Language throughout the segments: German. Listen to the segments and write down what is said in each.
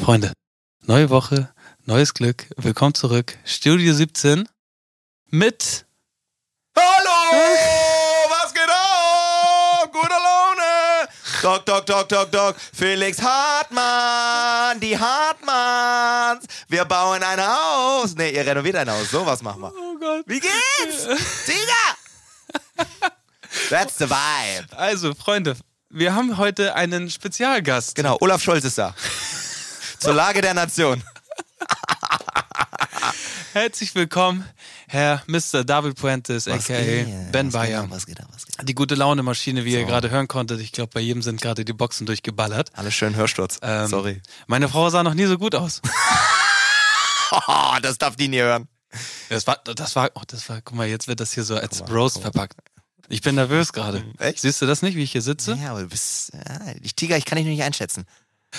Freunde, neue Woche, neues Glück. Willkommen zurück. Studio 17 mit Hallo! Was geht ab? Gute Laune! Doc, Doc, Doc, Doc, Doc. Felix Hartmann, die Hartmanns. Wir bauen ein Haus. Nee, ihr renoviert ein Haus. Sowas machen wir. Oh Gott. Wie geht's? Tiger! That's the vibe. Also, Freunde, wir haben heute einen Spezialgast. Genau, Olaf Scholz ist da. Zur Lage der Nation. Herzlich willkommen, Herr Mr. David Puentes, aka? Ben Was geht Bayer. Was geht ab? Was geht ab? Die gute Laune Maschine, wie ihr So. gerade hören konntet. Ich glaube, bei jedem sind gerade die Boxen durchgeballert. Alles schön Hörsturz. Ähm, Sorry. Meine Frau sah noch nie so gut aus. Oh, das darf die nie hören. Das war, das war, oh, das war, guck mal, jetzt wird das hier so als mal, Roast verpackt. Ich bin nervös gerade. Echt? Siehst du das nicht, wie ich hier sitze? Ja, aber du bist. Ja, ich Tiger, ich kann dich noch nicht einschätzen.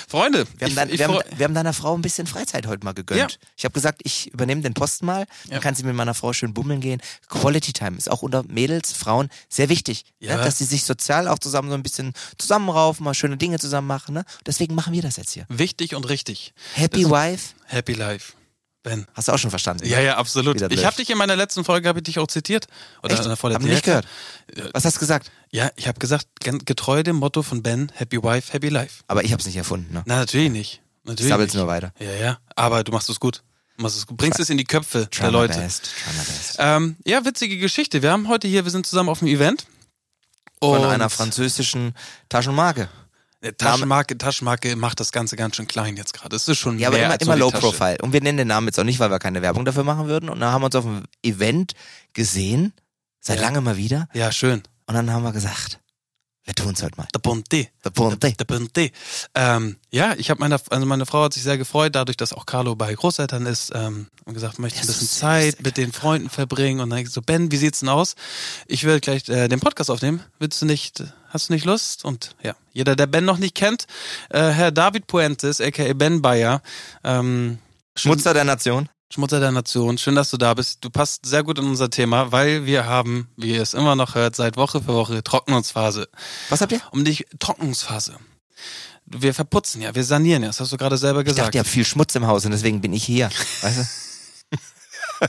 Freunde, Wir haben, ich, dein, ich wir, haben, wir haben deiner Frau ein bisschen Freizeit heute mal gegönnt. Ja. Ich habe gesagt, ich übernehme den Posten mal. Dann Ja. kann sie mit meiner Frau schön bummeln gehen. Quality Time ist auch unter Mädels, Frauen sehr wichtig. Ja. Ne? Dass sie sich sozial auch zusammen so ein bisschen zusammenraufen, mal schöne Dinge zusammen machen. Ne? Deswegen machen wir das jetzt hier. wichtig und richtig. Happy Das- Wife. Happy Life. Ben. Hast du auch schon verstanden? Ja, ne? ja, absolut. Ich habe dich in meiner letzten Folge habe ich dich auch zitiert oder Echt? in der Hab vorletzten. nicht Ja, gehört. Was hast du gesagt? Ja, ich habe gesagt, getreu dem Motto von Ben, Happy Wife, Happy Life. Aber ich habe es nicht erfunden. Ne? Na, natürlich nicht. Ich Natürlich sabbel's nicht. nur weiter. Ja, ja. Aber du machst es gut. Du machst es gut. Bringst es in die Köpfe Try der Leute. best. Best. Ähm, ja, witzige Geschichte. Wir haben heute hier, wir sind zusammen auf dem Event. Von einer französischen Taschenmarke. Taschenmarke, Taschenmarke macht das Ganze ganz schön klein jetzt gerade. Es ist schon Ja, aber immer, immer low Tasche. profile. Und wir nennen den Namen jetzt auch nicht, weil wir keine Werbung dafür machen würden. Und dann haben wir uns auf dem Event gesehen, seit Ja. langem mal wieder. Ja, schön. Und dann haben wir gesagt, wir tun's heute mal. Der Ponte. The Ponte. Der Ponte. Ähm, ja, ich habe meine, also meine Frau hat sich sehr gefreut, dadurch, dass auch Carlo bei Großeltern ist, ähm, und gesagt, möchte ein bisschen süß, Zeit mit den Freunden verbringen. Und dann ich so, Ben, wie sieht's denn aus? Ich will gleich äh, den Podcast aufnehmen. Willst du nicht, hast du nicht Lust? Und ja, jeder, der Ben noch nicht kennt, äh, Herr David Puentes, aka Ben Bayer, ähm, Schmutzer der Nation. Schmutzer der Nation, schön, dass du da bist. Du passt sehr gut in unser Thema, weil wir haben, wie ihr es immer noch hört, seit Woche für Woche Trocknungsphase. Was habt ihr? Um die Trocknungsphase. Wir verputzen ja, wir sanieren ja, das hast du gerade selber Ich gesagt. dachte, ihr habt viel Schmutz im Haus und deswegen bin ich hier. Weißt du?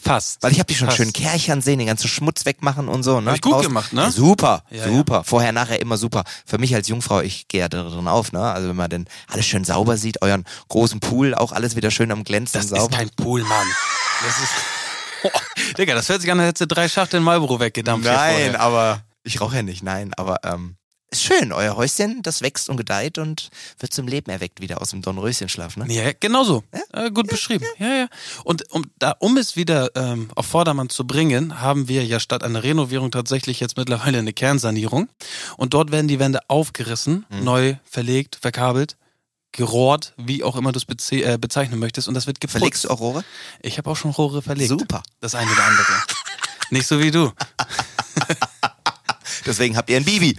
Fast. Weil ich hab die schon Fast. schön Kärchern sehen, den ganzen Schmutz wegmachen und so. Ne? Hab ich gut Draußen. gemacht, ne? Ja, super, Ja, super. Vorher, nachher immer super. Für mich als Jungfrau, ich gehe ja da drin auf, ne? Also wenn man denn alles schön sauber sieht, euren großen Pool, auch alles wieder schön am Glänzen Das sauber. ist kein Pool, Mann. Das ist. Oh, Digga, das hört sich an, als hättest du drei Schachteln Marlboro weggedampft. Nein, aber ich rauche ja nicht, nein, aber ähm, ist schön, euer Häuschen, das wächst und gedeiht und wird zum Leben erweckt wieder aus dem Dornröschenschlaf, ne? Ja, genau so. Äh, gut beschrieben. Ja, ja. Und um, da, um es wieder ähm, auf Vordermann zu bringen, haben wir ja statt einer Renovierung tatsächlich jetzt mittlerweile eine Kernsanierung. Und dort werden die Wände aufgerissen, Mhm. neu verlegt, verkabelt, gerohrt, wie auch immer du es beze äh, bezeichnen möchtest. Und das wird geputzt. Verlegst du auch Rohre? Ich habe auch schon Rohre verlegt. Super. Das eine oder andere. Nicht so wie du. Deswegen habt ihr ein Bibi.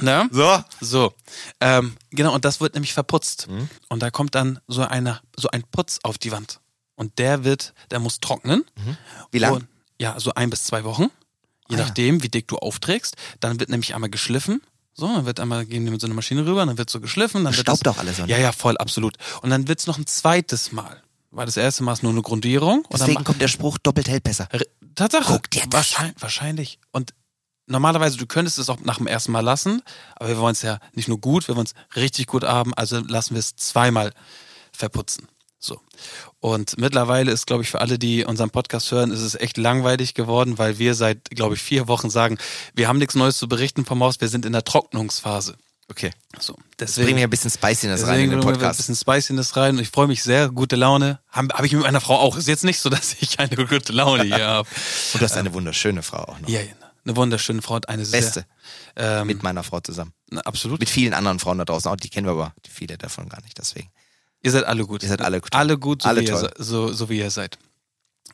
Ne? So. So, ähm, genau, und das wird nämlich verputzt. Mhm. Und da kommt dann so, eine, so ein Putz auf die Wand. Und der wird, der muss trocknen. Wie lang? Und, ja, so ein bis zwei Wochen. Je Ah, ja. nachdem, wie dick du aufträgst. Dann wird nämlich einmal geschliffen. So, dann wird einmal, gehen die mit so einer Maschine rüber, dann wird so geschliffen. Dann wird Staubt das, auch alles, oder? Ja, ja, voll, absolut. Und dann wird's noch ein zweites Mal. Weil das erste Mal ist nur eine Grundierung. Und Deswegen kommt der Spruch, doppelt hält besser. Tatsache. Guck dir das wahrscheinlich, wahrscheinlich. Und normalerweise, du könntest es auch nach dem ersten Mal lassen, aber wir wollen es ja nicht nur gut, wir wollen es richtig gut haben, also lassen wir es zweimal verputzen. So. Und mittlerweile ist, glaube ich, für alle, die unseren Podcast hören, ist es echt langweilig geworden, weil wir seit, glaube ich, vier Wochen sagen, wir haben nichts Neues zu berichten vom Haus, wir sind in der Trocknungsphase. Okay. So. Das bringen wir ein bisschen Spiciness rein Deswegen in den bringen wir ein Podcast. bisschen Spiciness rein und ich freue mich sehr, gute Laune. Habe hab ich mit meiner Frau auch. Ist jetzt nicht so, dass ich eine gute Laune hier habe. Und du hast eine wunderschöne Frau auch noch. Ja, ja, eine wunderschöne Frau und eine Beste. sehr, ähm, Mit meiner Frau zusammen. na, absolut. Mit vielen anderen Frauen da draußen auch. Die kennen wir aber viele davon gar nicht, deswegen. ihr seid alle gut. Ihr seid alle gut. Alle gut, so, Alle wie, ihr, toll. se- so, so wie ihr seid.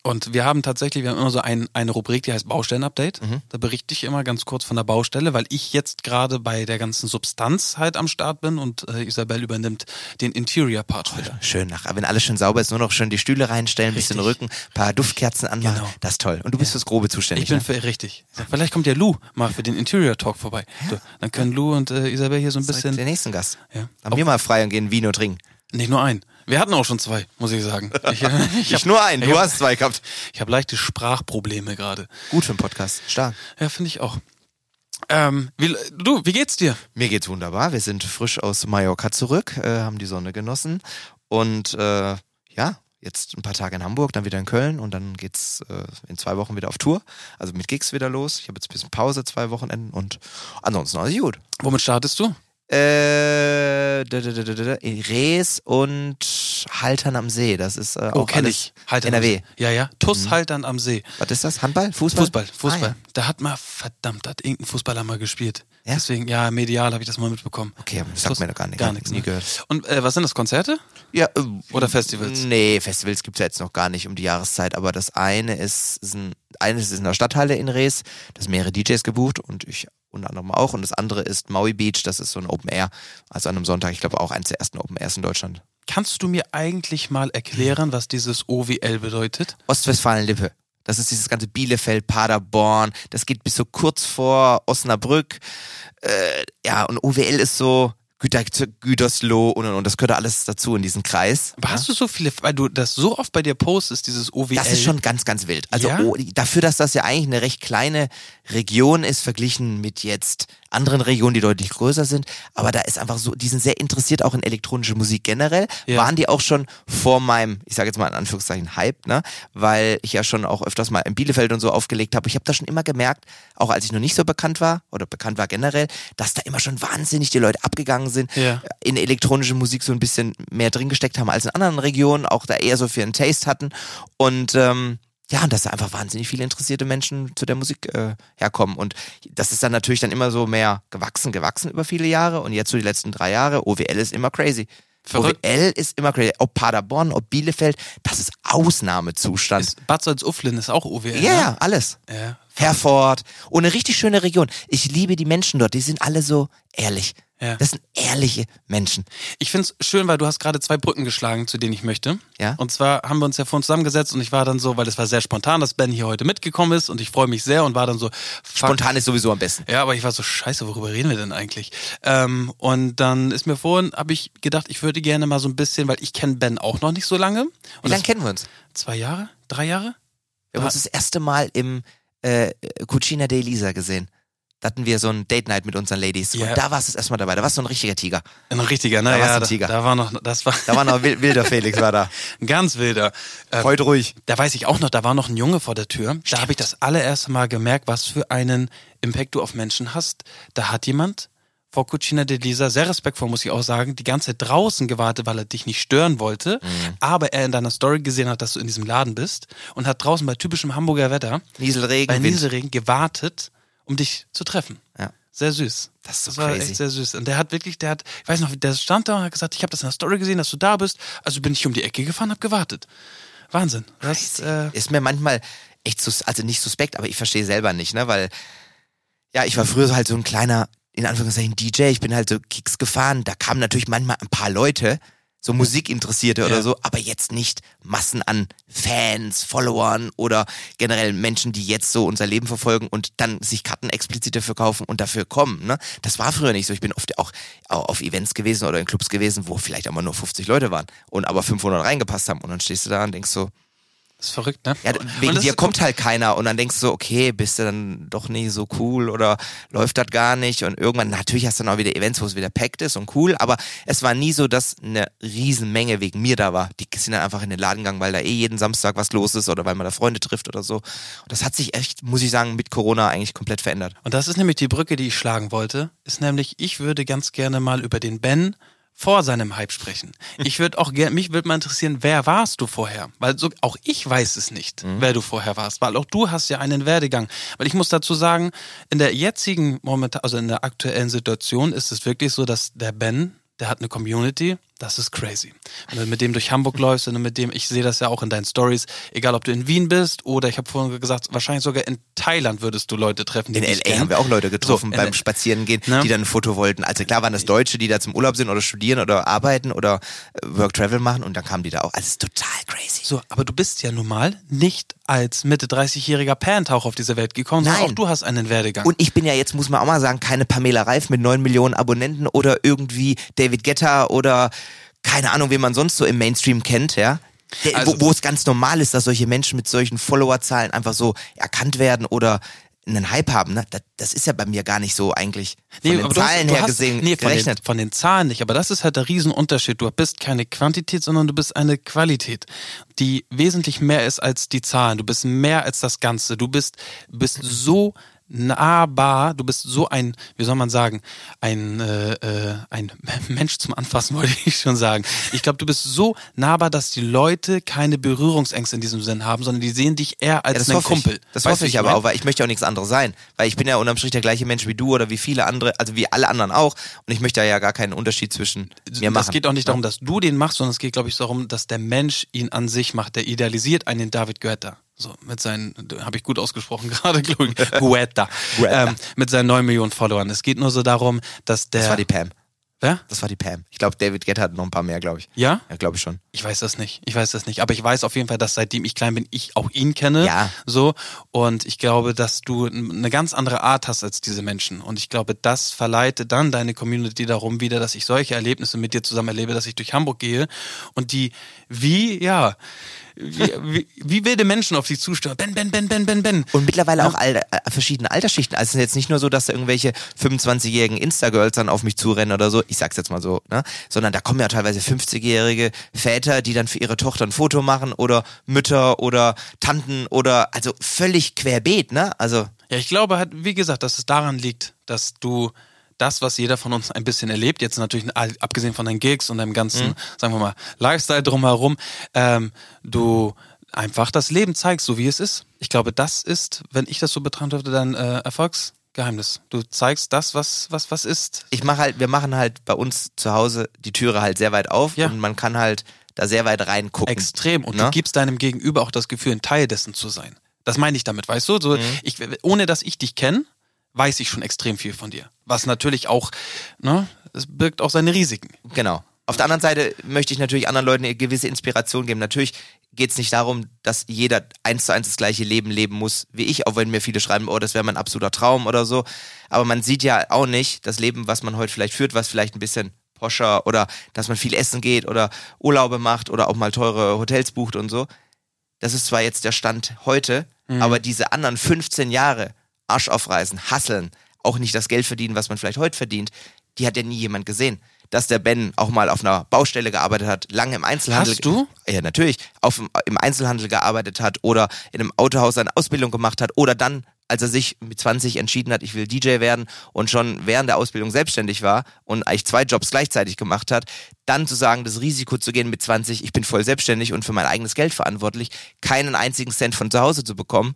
Und wir haben tatsächlich, wir haben immer so ein, eine Rubrik, die heißt Baustellenupdate. Mhm. Da berichte ich immer ganz kurz von der Baustelle, weil ich jetzt gerade bei der ganzen Substanz halt am Start bin und äh, Isabel übernimmt den Interior-Part wieder. Schön nach. Wenn alles schön sauber ist, nur noch schön die Stühle reinstellen, ein bisschen Richtig. Rücken, paar Duftkerzen anmachen. Genau. Das ist toll. Und du bist fürs Grobe zuständig. Ich bin ne? für richtig. Vielleicht kommt ja Lou mal für den Interior Talk vorbei. So, dann können Lou und äh, Isabel hier so ein bisschen. der nächsten Gast. Ja. Haben wir mal frei und gehen Vino trinken. Nicht nur ein. Wir hatten auch schon zwei, muss ich sagen. Ich, ich, ich nur einen, du hab, hast zwei gehabt. Ich habe leichte Sprachprobleme gerade. Gut für einen Podcast, stark. Ja, finde ich auch. Ähm, wie, du, wie geht's dir? Mir geht's wunderbar. Wir sind frisch aus Mallorca zurück, äh, haben die Sonne genossen und äh, ja, jetzt ein paar Tage in Hamburg, dann wieder in Köln und dann geht's äh, in zwei Wochen wieder auf Tour. Also mit Gigs wieder los. Ich habe jetzt ein bisschen Pause, zwei Wochenenden und ansonsten alles gut. Womit startest du? Äh, Rees und Haltern am See. Das ist äh, oh, auch kenn ich. Haltern NRW. Ja, ja. TUS mhm. Haltern am See. Was ist das? Handball? Fußball? Fußball, Fußball. Ah, ja. Da hat mal, verdammt, hat irgendein Fußballer mal gespielt. Ja? Deswegen, ja, medial habe ich das mal mitbekommen. Okay, aber das sagt mir doch gar nichts. Gar nichts. Nie ne? gehört. Und äh, was sind das, Konzerte? Ja. Äh, Oder Festivals? Nee, Festivals gibt es ja jetzt noch gar nicht um die Jahreszeit, aber das eine ist, ist ein, eines ist in der Stadthalle in Rees, das mehrere DJs gebucht und ich unter anderem auch. Und das andere ist Maui Beach, das ist so ein Open Air, also an einem Sonntag, ich glaube auch eines der ersten Open Airs in Deutschland. Kannst du mir eigentlich mal erklären, was dieses OWL bedeutet? Ostwestfalen-Lippe. Das ist dieses ganze Bielefeld, Paderborn, das geht bis so kurz vor Osnabrück. Äh, ja, und OWL ist so, Gütersloh und, und, und das gehört alles dazu in diesen Kreis. Aber ja? hast du so viele, weil du das so oft bei dir postest, dieses OWL? Das ist schon ganz, ganz wild. Also ja? oh, dafür, dass das ja eigentlich eine recht kleine Region ist, verglichen mit jetzt anderen Regionen, die deutlich größer sind. Aber da ist einfach so, die sind sehr interessiert auch in elektronische Musik generell. Ja. Waren die auch schon vor meinem, ich sage jetzt mal in Anführungszeichen Hype, ne? Weil ich ja schon auch öfters mal in Bielefeld und so aufgelegt habe. Ich habe da schon immer gemerkt, auch als ich noch nicht so bekannt war oder bekannt war generell, dass da immer schon wahnsinnig die Leute abgegangen sind, ja. in elektronische Musik so ein bisschen mehr drin gesteckt haben als in anderen Regionen, auch da eher so für einen Taste hatten. Und ähm, ja, und dass da einfach wahnsinnig viele interessierte Menschen zu der Musik äh, herkommen. Und das ist dann natürlich dann immer so mehr gewachsen, gewachsen über viele Jahre. Und jetzt so die letzten drei Jahre, OWL ist immer crazy. Verrückt. OWL ist immer crazy. Ob Paderborn, ob Bielefeld, das ist Ausnahmezustand. Ist Bad Salzuflen ist auch OWL. Ja, ja, alles. Ja. Herford. Und eine richtig schöne Region. Ich liebe die Menschen dort. Die sind alle so ehrlich. Ja. Das sind ehrliche Menschen. Ich finde es schön, weil du hast gerade zwei Brücken geschlagen, zu denen ich möchte. Ja. Und zwar haben wir uns ja vorhin zusammengesetzt und ich war dann so, weil es war sehr spontan, dass Ben hier heute mitgekommen ist und ich freue mich sehr und war dann so. Fuck. Spontan ist sowieso am besten. Ja, aber ich war so, scheiße, worüber reden wir denn eigentlich? Ähm, und dann ist mir vorhin, habe ich gedacht, ich würde gerne mal so ein bisschen, weil ich kenne Ben auch noch nicht so lange. Und Wie lange kennen wir uns? Zwei Jahre? Drei Jahre? Wir haben uns das erste Mal im äh, Cucina de Elisa gesehen. Da hatten wir so ein Date Night mit unseren Ladies. Ja. Und da warst du erstmal dabei. Da warst du ein richtiger Tiger. Ein richtiger, ne? Da ja, ein da, Tiger. da war noch, das war Da war noch wild- wilder Felix, war da. ein ganz wilder. Äh, Heute ruhig. Da weiß ich auch noch, da war noch ein Junge vor der Tür. Da habe ich das allererste Mal gemerkt, was für einen Impact du auf Menschen hast. Da hat jemand vor Cucina de Lisa, sehr respektvoll muss ich auch sagen, die ganze Zeit draußen gewartet, weil er dich nicht stören wollte. Aber er in deiner Story gesehen hat, dass du in diesem Laden bist und hat draußen bei typischem Hamburger Wetter, Nieselregen, bei. Nieselregen, gewartet, um dich zu treffen. Ja. Sehr süß. Das ist so war crazy. echt sehr süß. Und der hat wirklich, der hat, ich weiß noch, der stand da und hat gesagt, ich habe das in der Story gesehen, dass du da bist. Also bin ich um die Ecke gefahren, habe gewartet. Wahnsinn. Das, äh, ist mir manchmal echt sus also nicht suspekt, aber ich verstehe selber nicht, ne, weil ja, ich war früher halt so ein kleiner in Anführungszeichen DJ, ich bin halt so Kicks gefahren, da kamen natürlich manchmal ein paar Leute, so Musikinteressierte oder Ja. so, aber jetzt nicht Massen an Fans, Followern oder generell Menschen, die jetzt so unser Leben verfolgen und dann sich Karten explizit dafür kaufen und dafür kommen. Ne? Das war früher nicht so. Ich bin oft auch auf Events gewesen oder in Clubs gewesen, wo vielleicht immer nur 50 Leute waren und aber 500 reingepasst haben und dann stehst du da und denkst so, ist verrückt, ne? ja, wegen das dir kommt halt keiner und dann denkst du so, okay, bist du dann doch nicht so cool oder läuft das gar nicht und irgendwann, natürlich hast du dann auch wieder Events, wo es wieder packt ist und cool, aber es war nie so, dass eine Riesenmenge wegen mir da war. Die sind dann einfach in den Laden gegangen, weil da eh jeden Samstag was los ist oder weil man da Freunde trifft oder so. Und das hat sich echt, muss ich sagen, mit Corona eigentlich komplett verändert. Und das ist nämlich die Brücke, die ich schlagen wollte. Ist nämlich, ich würde ganz gerne mal über den Ben vor seinem Hype sprechen. Ich würde auch gerne, mich würde mal interessieren, wer warst du vorher? Weil so, auch ich weiß es nicht, wer du vorher warst, weil auch du hast ja einen Werdegang. Weil ich muss dazu sagen, in der jetzigen Moment, also in der aktuellen Situation ist es wirklich so, dass der Ben, der hat eine Community, das ist crazy. Wenn du mit dem durch Hamburg läufst und mit dem, ich sehe das ja auch in deinen Stories, egal ob du in Wien bist oder ich habe vorhin gesagt, wahrscheinlich sogar in Thailand würdest du Leute treffen, die In LA kennen. haben wir auch Leute getroffen So, beim Spazierengehen, Ne? die dann ein Foto wollten. Also klar waren das Deutsche, die da zum Urlaub sind oder studieren oder arbeiten oder äh, Work-Travel machen und dann kamen die da auch. Also total crazy. So, aber du bist ja nun mal nicht als Mitte 30-jähriger Pantauch auf diese Welt gekommen, sondern Nein. auch du hast einen Werdegang. Und ich bin ja jetzt, muss man auch mal sagen, keine Pamela Reif mit neun Millionen Abonnenten oder irgendwie David Guetta oder keine Ahnung, wen man sonst so im Mainstream kennt, ja. Der, Also- wo, wo es ganz normal ist, dass solche Menschen mit solchen Followerzahlen einfach so erkannt werden oder einen Hype haben. Ne? Das, das ist ja bei mir gar nicht so eigentlich von den du hast- Zahlen du her hast- gesehen nee, von gerechnet. Den, von den Zahlen nicht, aber das ist halt der Riesenunterschied. Du bist keine Quantität, sondern du bist eine Qualität, die wesentlich mehr ist als die Zahlen. Du bist mehr als das Ganze. Du bist, bist so nahbar, du bist so ein, wie soll man sagen, ein, äh, äh, ein Mensch zum Anfassen, wollte ich schon sagen. Ich glaube, du bist so nahbar, dass die Leute keine Berührungsängste in diesem Sinn haben, sondern die sehen dich eher Ja, als das einen Kumpel. ich. Das Weißt hoffe wie ich aber auch, weil ich möchte auch nichts anderes sein. Weil ich bin ja unterm Strich der gleiche Mensch wie du oder wie viele andere, also wie alle anderen auch. Und ich möchte ja gar keinen Unterschied zwischen mir machen. Es geht auch nicht darum, dass du den machst, sondern es geht, glaube ich, darum, dass der Mensch ihn an sich macht. Der idealisiert einen David Guetta. So, mit seinen, habe ich gut ausgesprochen gerade, glaube ich, Guetta. Guetta. ähm, mit seinen 9 Millionen Followern. Es geht nur so darum, dass der. Das war die Pam. Wer? Das war die Pam. Ich glaube, David Guetta hat noch ein paar mehr, glaube ich. Ja? Ja, glaube ich schon. Ich weiß das nicht. Ich weiß das nicht. Aber ich weiß auf jeden Fall, dass seitdem ich klein bin, ich auch ihn kenne. Ja. So. Und ich glaube, dass du eine ganz andere Art hast als diese Menschen. Und ich glaube, das verleitet dann deine Community darum wieder, dass ich solche Erlebnisse mit dir zusammen erlebe, dass ich durch Hamburg gehe und die wie, ja, wie, wie, wie wilde Menschen auf dich zusteuern. Ben, Ben, Ben, Ben, Ben, Ben. Und mittlerweile auch all, äh, verschiedene Altersschichten. Also es ist jetzt nicht nur so, dass da irgendwelche 25-jährigen Insta-Girls dann auf mich zurennen oder so, ich sag's jetzt mal so, ne? Sondern da kommen ja teilweise 50-jährige Väter, die dann für ihre Tochter ein Foto machen oder Mütter oder Tanten oder also völlig querbeet, ne? Also Ja, ich glaube halt, wie gesagt, dass es daran liegt, dass du das, was jeder von uns ein bisschen erlebt, jetzt natürlich abgesehen von deinen Gigs und deinem ganzen, sagen wir mal, Lifestyle drumherum, ähm, du einfach das Leben zeigst, so wie es ist. Ich glaube, das ist, wenn ich das so betrachten dürfte, dein äh, Erfolgsgeheimnis. Du zeigst das, was, was, was ist. ich mache halt, wir machen halt bei uns zu Hause die Türe halt sehr weit auf Ja. und man kann halt da sehr weit reingucken. Extrem. Und Ne? du gibst deinem Gegenüber auch das Gefühl, ein Teil dessen zu sein. Das meine ich damit, weißt du? So, ich, ohne dass ich dich kenne, weiß ich schon extrem viel von dir. Was natürlich auch, ne, es birgt auch seine Risiken. Genau. Auf der anderen Seite möchte ich natürlich anderen Leuten eine gewisse Inspiration geben. Natürlich geht es nicht darum, dass jeder eins zu eins das gleiche Leben leben muss wie ich, auch wenn mir viele schreiben, oh, das wäre mein absoluter Traum oder so. Aber man sieht ja auch nicht das Leben, was man heute vielleicht führt, was vielleicht ein bisschen poscher oder dass man viel essen geht oder Urlaube macht oder auch mal teure Hotels bucht und so. Das ist zwar jetzt der Stand heute, aber diese anderen 15 Jahre Arsch aufreißen, hasseln, auch nicht das Geld verdienen, was man vielleicht heute verdient, die hat ja nie jemand gesehen. Dass der Ben auch mal auf einer Baustelle gearbeitet hat, lange im Einzelhandel. Hast du? Ja, natürlich. Auf, im Einzelhandel gearbeitet hat oder in einem Autohaus eine Ausbildung gemacht hat oder dann, als er sich mit 20 entschieden hat, ich will DJ werden und schon während der Ausbildung selbstständig war und eigentlich zwei Jobs gleichzeitig gemacht hat, dann zu sagen, das Risiko zu gehen mit 20, ich bin voll selbstständig und für mein eigenes Geld verantwortlich, keinen einzigen Cent von zu Hause zu bekommen,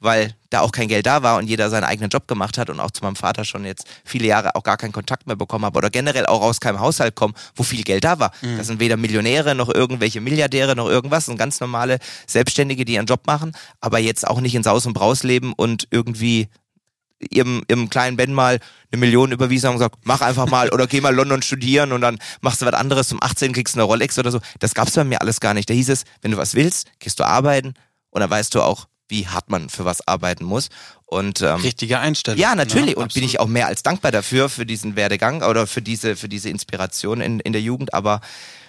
weil da auch kein Geld da war und jeder seinen eigenen Job gemacht hat und auch zu meinem Vater schon jetzt viele Jahre auch gar keinen Kontakt mehr bekommen habe oder generell auch aus keinem Haushalt kommen, wo viel Geld da war. Das sind weder Millionäre noch irgendwelche Milliardäre noch irgendwas, das sind ganz normale Selbstständige, die ihren Job machen, aber jetzt auch nicht ins Haus und Braus leben und irgendwie ihrem, ihrem kleinen Ben mal eine Million überwiesen haben und gesagt, mach einfach mal oder geh mal London studieren und dann machst du was anderes, zum 18 kriegst du eine Rolex oder so. Das gab's bei mir alles gar nicht. Da hieß es, wenn du was willst, gehst du arbeiten und dann weißt du auch, wie hart man für was arbeiten muss. Und ähm, Richtige Einstellung. ja, natürlich. Ja, und bin ich auch mehr als dankbar dafür, für diesen Werdegang oder für diese, für diese Inspiration in, in der Jugend. Aber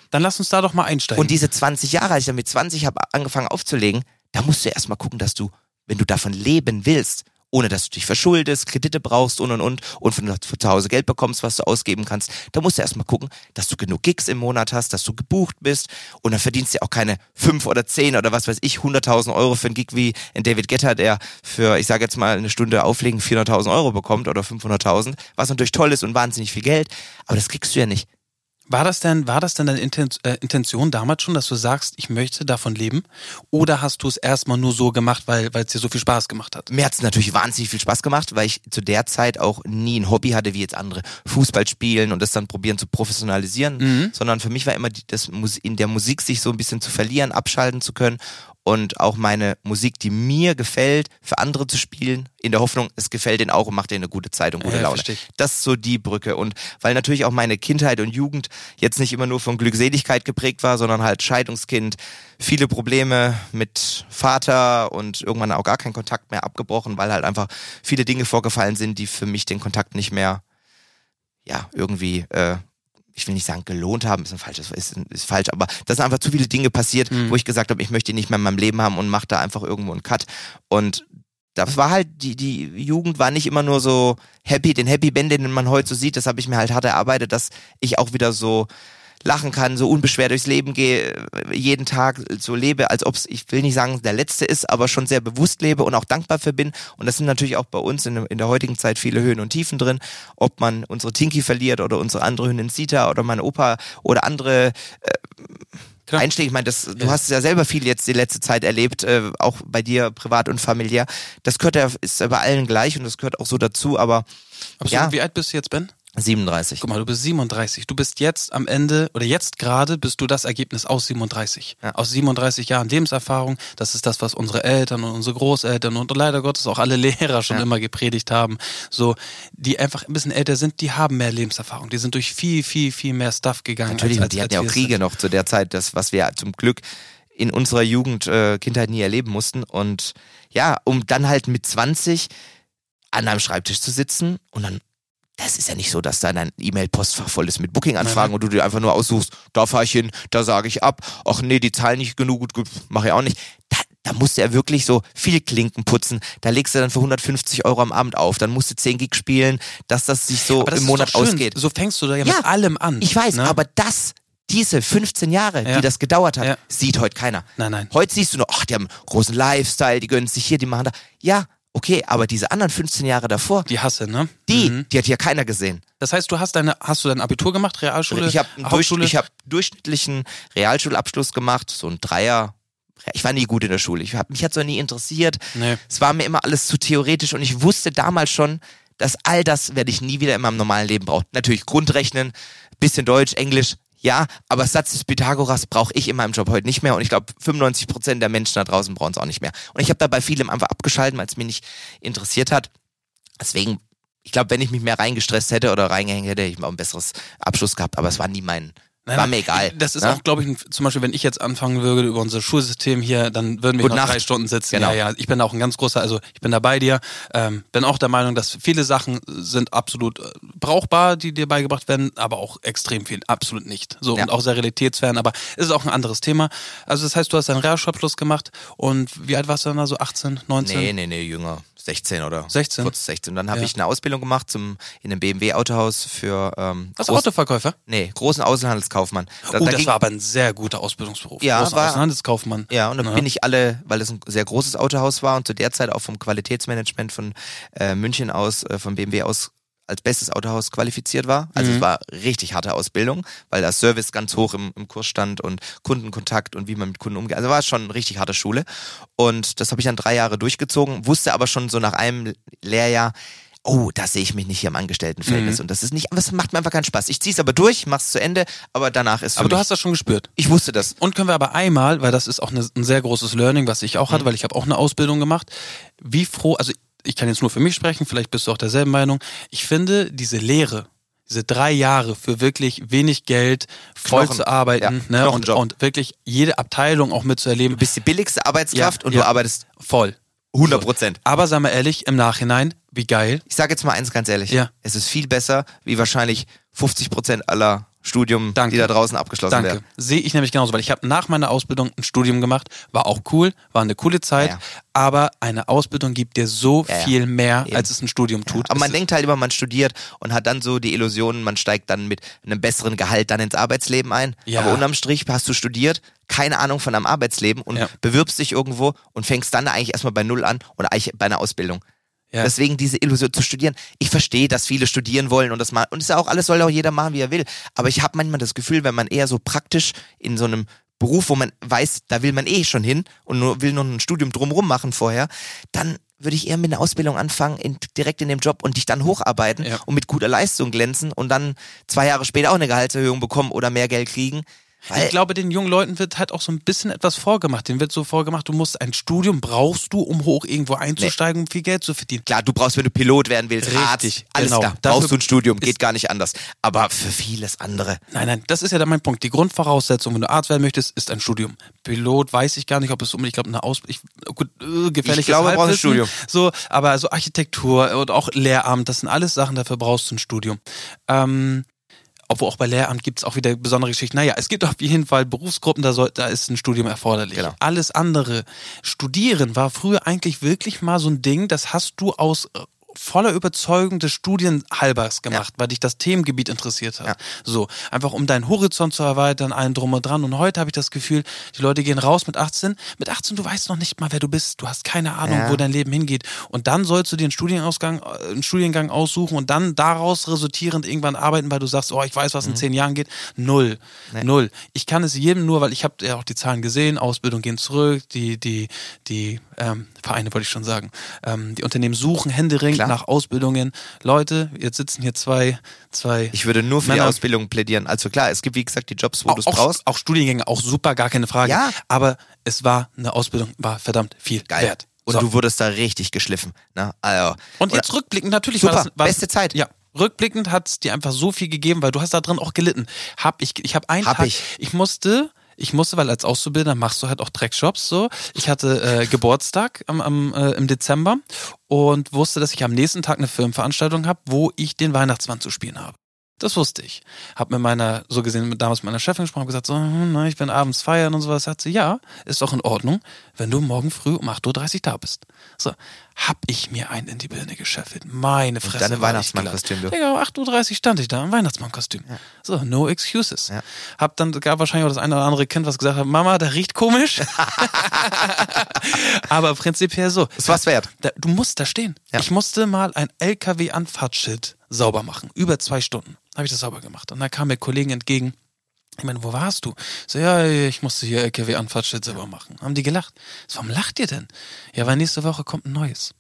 Dann lass uns da doch mal einsteigen. und diese 20 Jahre, als ich dann mit 20 habe angefangen aufzulegen, da musst du erstmal gucken, dass du, wenn du davon leben willst, ohne dass du dich verschuldest, Kredite brauchst und und und und von zu Hause Geld bekommst, was du ausgeben kannst, da musst du erstmal gucken, dass du genug Gigs im Monat hast, dass du gebucht bist und dann verdienst du auch keine fünf oder zehn oder was weiß ich, 100.000 Euro für einen Gig wie ein David Guetta, der für, ich sage jetzt mal, eine Stunde auflegen 400.000 Euro bekommt oder 500.000, was natürlich toll ist und wahnsinnig viel Geld, aber das kriegst du ja nicht. War das denn, war das denn deine äh, Intention damals schon, dass du sagst, ich möchte davon leben? Oder hast du es erstmal nur so gemacht, weil weil es dir so viel Spaß gemacht hat? Mir hat's natürlich wahnsinnig viel Spaß gemacht, weil ich zu der Zeit auch nie ein Hobby hatte, wie jetzt andere Fußball spielen und das dann probieren zu professionalisieren, sondern für mich war immer die, das in der Musik sich so ein bisschen zu verlieren, abschalten zu können und auch meine Musik, die mir gefällt, für andere zu spielen, in der Hoffnung, es gefällt denen auch und macht denen eine gute Zeit und gute Ja, Laune. Das ist so die Brücke. Und weil natürlich auch meine Kindheit und Jugend jetzt nicht immer nur von Glückseligkeit geprägt war, sondern halt Scheidungskind, viele Probleme mit Vater und irgendwann auch gar keinen Kontakt mehr abgebrochen, weil halt einfach viele Dinge vorgefallen sind, die für mich den Kontakt nicht mehr, ja, irgendwie äh, ich will nicht sagen gelohnt haben, ist ein falsches, ist, ist falsch, aber da sind einfach zu viele Dinge passiert, Mhm. wo ich gesagt habe, ich möchte die nicht mehr in meinem Leben haben und mache da einfach irgendwo einen Cut. Und das war halt, die, die Jugend war nicht immer nur so happy, den Happy Band, den man heute so sieht, das habe ich mir halt hart erarbeitet, dass ich auch wieder so lachen kann, so unbeschwert durchs Leben gehe, äh, jeden Tag so lebe, als ob es, ich will nicht sagen, der letzte ist, aber schon sehr bewusst lebe und auch dankbar für bin. Und das sind natürlich auch bei uns in, in der heutigen Zeit viele Höhen und Tiefen drin. Ob man unsere Tinky verliert oder unsere andere Hündin Sita oder mein Opa oder andere Klar. Einschläge. Ich meine, das, du hast ja selber viel jetzt die letzte Zeit erlebt, äh, auch bei dir privat und familiär. Das gehört ja, ist ja bei allen gleich und das gehört auch so dazu, aber Absolut. Ja. Wie alt bist du jetzt, Ben? 37. Guck mal, du bist 37. Du bist jetzt am Ende, oder jetzt gerade bist du das Ergebnis aus 37. Ja. Aus 37 Jahren Lebenserfahrung. Das ist das, was unsere Eltern und unsere Großeltern und leider Gottes auch alle Lehrer schon Ja. immer gepredigt haben. So, die einfach ein bisschen älter sind, die haben mehr Lebenserfahrung. Die sind durch viel, viel, viel mehr Stuff gegangen. Natürlich, als, und die hatten ja auch Kriege sind. noch zu der Zeit, das, was wir zum Glück in unserer Jugend, äh, Kindheit nie erleben mussten. Und ja, um dann halt mit 20 an einem Schreibtisch zu sitzen und dann, das ist ja nicht so, dass da dein E-Mail-Postfach voll ist mit Booking-Anfragen und du dir einfach nur aussuchst, da fahre ich hin, da sage ich ab, ach nee, die zahlen nicht genug, gut, gut mache ich auch nicht. Da, da musst du ja wirklich so viel Klinken putzen. Da legst du dann für 150 Euro am Abend auf, dann musst du 10 Gig spielen, dass das sich so das im Monat ausgeht. So fängst du da ja, Ja, mit allem an. Ich weiß, ne? aber das, diese 15 Jahre, Ja. die das gedauert hat, Ja. sieht heute keiner. Nein, nein. Heute siehst du nur, ach, die haben einen großen Lifestyle, die gönnen sich hier, die machen da. Ja, okay, aber diese anderen 15 Jahre davor, Die Hasse, ne? die, Mhm. die hat hier keiner gesehen. Das heißt, du hast deine, hast du dein Abitur gemacht, Realschule? Ich habe einen Durch, ich hab durchschnittlichen Realschulabschluss gemacht, so ein Dreier. Ich war nie gut in der Schule. Ich hab, mich hat so nie interessiert. Nee. Es war mir immer alles zu theoretisch und ich wusste damals schon, dass all das werde ich nie wieder in meinem normalen Leben brauchen. Natürlich Grundrechnen, bisschen Deutsch, Englisch, ja, aber Satz des Pythagoras brauche ich in meinem Job heute nicht mehr und ich glaube 95 Prozent der Menschen da draußen brauchen es auch nicht mehr. Und ich habe da bei vielem einfach abgeschalten, weil es mich nicht interessiert hat. Deswegen, ich glaube, wenn ich mich mehr reingestresst hätte oder reingehängt hätte, hätte ich mal ein besseres Abschluss gehabt, aber es war nie mein, Nein, war mir egal. Das ist ne? auch, glaube ich, zum Beispiel, wenn ich jetzt anfangen würde über unser Schulsystem hier, dann würden wir noch Nacht. drei Stunden sitzen. Genau. Ja, ja. Ich bin da auch ein ganz großer, also ich bin da bei dir. Ähm, bin auch der Meinung, dass viele Sachen sind absolut äh, brauchbar, die dir beigebracht werden, aber auch extrem viel absolut nicht. So Ja. und auch sehr realitätsfern, aber es ist auch ein anderes Thema. Also das heißt, du hast deinen Realschulabschluss gemacht und wie alt warst du dann da? So 18, 19? Nee, nee, nee, jünger. 16 oder 16? kurz 16. Dann habe Ja. ich eine Ausbildung gemacht zum, in einem BMW-Autohaus für ähm, du groß- Autoverkäufer? nee, großen Außenhandelskaufmann. Da, oh, da das ging- war aber ein sehr guter Ausbildungsberuf. Ja, Großer war- Außenhandelskaufmann. Ja, und dann Ja. bin ich alle, weil es ein sehr großes Autohaus war und zu der Zeit auch vom Qualitätsmanagement von äh, München aus, äh, von BMW aus als bestes Autohaus qualifiziert war. Also Mhm. es war richtig harte Ausbildung, weil das Service ganz hoch im, im Kurs stand und Kundenkontakt und wie man mit Kunden umgeht. Also war es schon eine richtig harte Schule. Und das habe ich dann drei Jahre durchgezogen, wusste aber schon so nach einem Lehrjahr, oh, da sehe ich mich nicht hier im Angestelltenverhältnis. Mhm. Und das ist nicht, das macht mir einfach keinen Spaß. Ich ziehe es aber durch, mach's zu Ende, aber danach ist für Aber du hast das schon gespürt. ich wusste das. Und können wir aber einmal, weil das ist auch eine, ein sehr großes Learning, was ich auch hatte, Mhm. weil ich habe auch eine Ausbildung gemacht. Wie froh, also ich kann jetzt nur für mich sprechen, vielleicht bist du auch derselben Meinung. Ich finde diese Lehre, diese drei Jahre für wirklich wenig Geld, voll Knochen. zu arbeiten Ja, ne, und, und wirklich jede Abteilung auch mitzuerleben, Du bist die billigste Arbeitskraft Ja, und ja. du arbeitest voll. 100 Prozent. Aber sei mal ehrlich, im Nachhinein, wie geil. Ich sage jetzt mal eins ganz ehrlich. Ja. Es ist viel besser, wie wahrscheinlich 50 Prozent aller Studium, Danke. die da draußen abgeschlossen Danke. werden. Sehe ich nämlich genauso, weil ich habe nach meiner Ausbildung ein Studium gemacht, war auch cool, war eine coole Zeit, Ja, ja. aber eine Ausbildung gibt dir so Ja, viel mehr, Eben. als es ein Studium tut. Aber man Es- denkt halt immer, man studiert und hat dann so die Illusion, man steigt dann mit einem besseren Gehalt dann ins Arbeitsleben ein. Aber unterm Strich hast du studiert, keine Ahnung von einem Arbeitsleben und bewirbst dich irgendwo und fängst dann eigentlich erstmal bei Null an oder eigentlich bei einer Ausbildung. Ja. Deswegen diese Illusion zu studieren. Ich verstehe, dass viele studieren wollen und das mal und ist ja auch alles soll auch jeder machen, wie er will. Aber ich habe manchmal das Gefühl, wenn man eher so praktisch in so einem Beruf, wo man weiß, da will man eh schon hin und nur, will nur ein Studium drumrum machen vorher, dann würde ich eher mit einer Ausbildung anfangen, in, direkt in dem Job und dich dann hocharbeiten Ja. und mit guter Leistung glänzen und dann zwei Jahre später auch eine Gehaltserhöhung bekommen oder mehr Geld kriegen. Weil, Ich glaube, den jungen Leuten wird halt auch so ein bisschen etwas vorgemacht. Denen wird so vorgemacht, du musst ein Studium brauchst du, um hoch irgendwo einzusteigen, um viel Geld zu verdienen. klar, du brauchst, wenn du Pilot werden willst, Richtig, Arzt, alles genau. da. Dafür Brauchst du ein Studium, geht gar nicht anders. Aber für vieles andere. Nein, nein, das ist ja dann mein Punkt. Die Grundvoraussetzung, wenn du Arzt werden möchtest, ist ein Studium. Pilot weiß ich gar nicht, ob es um, ich glaube, eine Ausbildung, gut, äh, gefährliches Ich glaube, du brauchst ein. Studium. So, aber so Architektur und auch Lehramt, das sind alles Sachen, dafür brauchst du ein Studium. Ähm, obwohl auch bei Lehramt gibt es auch wieder besondere Geschichten. Naja, es gibt auf jeden Fall Berufsgruppen, da, soll, da ist ein Studium erforderlich. Genau. Alles andere. Studieren war früher eigentlich wirklich mal so ein Ding, das hast du aus voller Überzeugung des Studienhalbers gemacht, weil dich das Themengebiet interessiert hat. Ja. So, einfach um deinen Horizont zu erweitern, allen drum und dran. Und heute habe ich das Gefühl, die Leute gehen raus mit 18. Mit 18, du weißt noch nicht mal, wer du bist. Du hast keine Ahnung, Ja. wo dein Leben hingeht. Und dann sollst du dir einen Studienausgang, äh, einen Studiengang aussuchen und dann daraus resultierend irgendwann arbeiten, weil du sagst, oh, ich weiß, was in zehn Jahren geht. Null. Mhm. Nee. Null. Ich kann es jedem nur, weil ich habe ja auch die Zahlen gesehen, Ausbildung gehen zurück, die, die, die ähm, Vereine wollte ich schon sagen. Ähm, die Unternehmen suchen händeringend Klar. nach Ausbildungen. Leute, jetzt sitzen hier zwei, zwei Ich würde nur für die Männer- Ausbildung plädieren. Also klar, es gibt wie gesagt die Jobs, wo du es auch, brauchst. auch Studiengänge, auch super, gar keine Frage. Ja. Aber es war eine Ausbildung, war verdammt viel Geil. wert. Und So. du wurdest da richtig geschliffen. Ne? Also, Und jetzt rückblickend, natürlich Super, war das, war beste Zeit. Ja. Rückblickend hat es dir einfach so viel gegeben, weil du hast da drin auch gelitten. Hab ich, ich habe einen Hab Tag, ich. ich musste, ich musste, weil als Auszubildender machst du halt auch Dreckjobs so. Ich hatte äh, Geburtstag am, am, äh, im Dezember und wusste, dass ich am nächsten Tag eine Firmenveranstaltung habe, wo ich den Weihnachtsmann zu spielen habe. Das wusste ich. Hab mit meiner, so gesehen, mit damals meiner Chefin gesprochen, hab gesagt, so, hm, na, ich bin abends feiern und sowas. Hat sie, ja, ist doch in Ordnung, wenn du morgen früh um 8.30 Uhr da bist. So, hab ich mir einen in die Birne gescheffelt. Meine Fresse. war ich Weihnachtsmannkostüm. Digga, um 8.30 Uhr stand ich da im Weihnachtsmannkostüm. So, no excuses. Ja. Hab dann, gab wahrscheinlich auch das eine oder andere Kind, was gesagt hat, Mama, der riecht komisch. Aber prinzipiell so. es war's wert. Da, du musst da stehen. Ja. Ich musste mal ein LKW-Anfahrtsschild sauber machen. Über zwei Stunden habe ich das sauber gemacht. Und da kam mir Kollegen entgegen. Ich meine, wo warst du? So, ja, ich musste hier LKW-Anfahrtsschild sauber machen. Haben die gelacht. So, warum lacht ihr denn? Ja, weil nächste Woche kommt ein neues.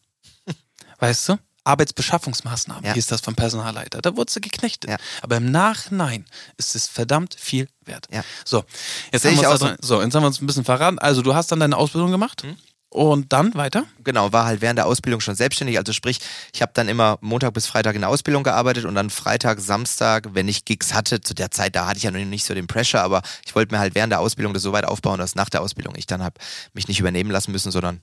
Weißt du? Arbeitsbeschaffungsmaßnahmen, Ja. hieß das vom Personalleiter. Da wurde sie geknechtet. Ja. Aber im Nachhinein ist es verdammt viel wert. Ja. So, jetzt Sehe haben, wir ich uns auch da drin, so, jetzt haben wir uns ein bisschen verraten. Also, du hast dann deine Ausbildung gemacht Hm? Und dann weiter? Genau, war halt während der Ausbildung schon selbstständig. Also sprich, ich habe dann immer Montag bis Freitag in der Ausbildung gearbeitet und dann Freitag, Samstag, wenn ich Gigs hatte, zu der Zeit, da hatte ich ja noch nicht so den Pressure, aber ich wollte mir halt während der Ausbildung das so weit aufbauen, dass nach der Ausbildung ich dann hab mich nicht übernehmen lassen müssen, sondern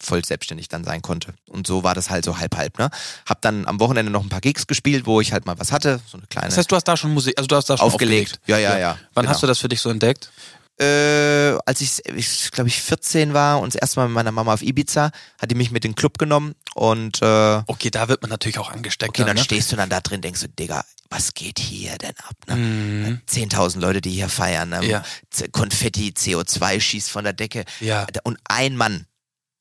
voll selbstständig dann sein konnte. Und so war das halt so halb halb, ne? Hab dann am Wochenende noch ein paar Gigs gespielt, wo ich halt mal was hatte, so eine kleine Das heißt, du hast da schon Musik, also du hast da schon aufgelegt. aufgelegt. Ja, ja, ja. Wann genau. hast du das für dich so entdeckt? Äh, als ich, ich glaube ich 14 war und das erste Mal mit meiner Mama auf Ibiza, hat die mich mit in den Club genommen und äh, Okay, da wird man natürlich auch angesteckt. Okay, dann ne? stehst du dann da drin, denkst du, Digga, was geht hier denn ab? Ne? Mhm. 10.000 Leute, die hier feiern. Ne? Ja. Konfetti, CO2 schießt von der Decke. Ja, Und ein Mann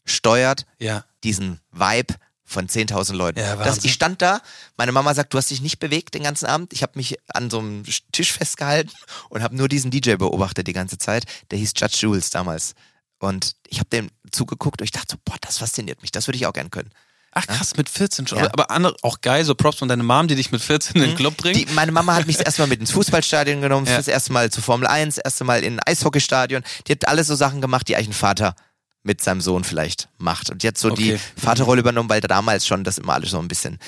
steuert ja. diesen Vibe von 10.000 Leuten. Ja, das, ich stand da, meine Mama sagt, du hast dich nicht bewegt den ganzen Abend. Ich habe mich an so einem Tisch festgehalten und habe nur diesen DJ beobachtet die ganze Zeit. Der hieß Judge Jules damals. Und ich habe dem zugeguckt und ich dachte so, boah, das fasziniert mich, das würde ich auch gern können. Ach krass, mit 14 schon. Ja. Aber, andere, auch geil, so Props von deiner Mom, die dich mit 14 in den Club bringt. Die, meine Mama hat mich das erste Mal mit ins Fußballstadion genommen, Ja. das erste Mal zur Formel 1, das erste Mal in ein Eishockeystadion. Die hat alles so Sachen gemacht, die eigentlich ein Vater mit seinem Sohn vielleicht macht. Und jetzt so Okay. die Vaterrolle übernommen, weil da damals schon das immer alles so ein bisschen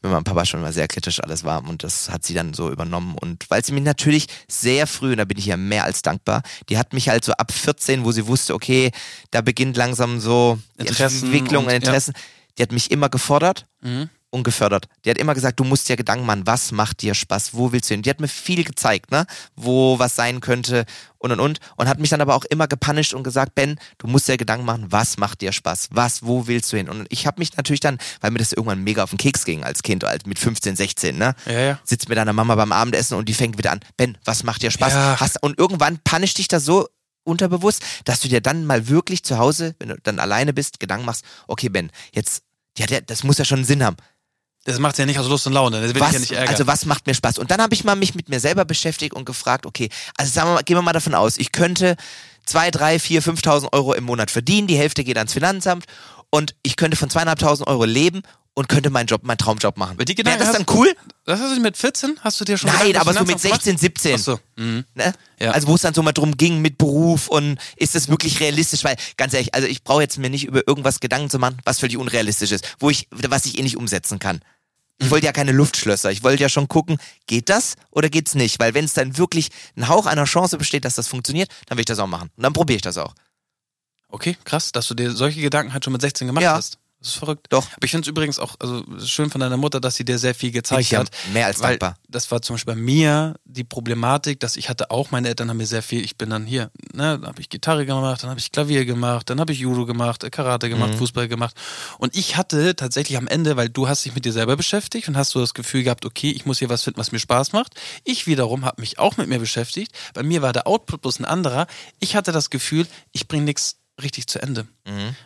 mit meinem Papa schon immer sehr kritisch alles war und das hat sie dann so übernommen und weil sie mich natürlich sehr früh, und da bin ich ja mehr als dankbar, die hat mich halt so ab 14, wo sie wusste, okay, da beginnt langsam so die Interessen Entwicklung, und- ja. Interessen, die hat mich immer gefordert Mhm. Und gefördert. Die hat immer gesagt, du musst dir Gedanken machen, was macht dir Spaß, wo willst du hin? Die hat mir viel gezeigt, ne, wo was sein könnte und und und und hat mich dann aber auch immer gepunished und gesagt, Ben, du musst dir Gedanken machen, was macht dir Spaß, was, wo willst du hin? Und ich habe mich natürlich dann, weil mir das irgendwann mega auf den Keks ging als Kind, halt mit 15, 16, ne, Ja, ja. sitzt mit deiner Mama beim Abendessen und die fängt wieder an, Ben, was macht dir Spaß? Ja. Hast, und irgendwann punisht dich das so unterbewusst, dass du dir dann mal wirklich zu Hause, wenn du dann alleine bist, Gedanken machst, okay, Ben, jetzt, ja, das muss ja schon einen Sinn haben. Das macht ja nicht aus Lust und Laune, das will Was, ich ja nicht ärgern. also was macht mir Spaß? Und dann habe ich mal mich mit mir selber beschäftigt und gefragt, okay, also sagen wir mal, gehen wir mal davon aus, ich könnte zwei, drei, vier, 5.000 Euro im Monat verdienen, die Hälfte geht ans Finanzamt und ich könnte von zweieinhalbtausend Euro leben und könnte meinen Job, meinen Traumjob machen. Wäre das dann cool? das hast du mit 14? Hast du dir schon Nein, aber so mit Finanzamt 16, 17. Ach so. Mhm. Ne? Ja. Also wo es dann so mal drum ging mit Beruf und ist es wirklich realistisch? Weil ganz ehrlich, also ich brauche jetzt mir nicht über irgendwas Gedanken zu machen, was völlig unrealistisch ist, wo ich, was ich eh nicht umsetzen kann. Ich wollte ja keine Luftschlösser. Ich wollte ja schon gucken, geht das oder geht's nicht? Weil wenn es dann wirklich ein Hauch einer Chance besteht, dass das funktioniert, dann will ich das auch machen. Und dann probiere ich das auch. Okay, krass, dass du dir solche Gedanken halt schon mit 16 gemacht Ja. hast. Das ist verrückt. Doch. Aber ich finde es übrigens auch also schön von deiner Mutter, dass sie dir sehr viel gezeigt hat. mehr als weil dankbar. das war zum Beispiel bei mir die Problematik, dass ich hatte auch, meine Eltern haben mir sehr viel, ich bin dann hier, ne, habe ich Gitarre gemacht, dann habe ich Klavier gemacht, dann habe ich Judo gemacht, äh, Karate gemacht, Mhm. Fußball gemacht. Und ich hatte tatsächlich am Ende, weil du hast dich mit dir selber beschäftigt und hast so das Gefühl gehabt, okay, ich muss hier was finden, was mir Spaß macht. Ich wiederum habe mich auch mit mir beschäftigt. Bei mir war der Output bloß ein anderer. Ich hatte das Gefühl, ich bringe nichts richtig zu Ende.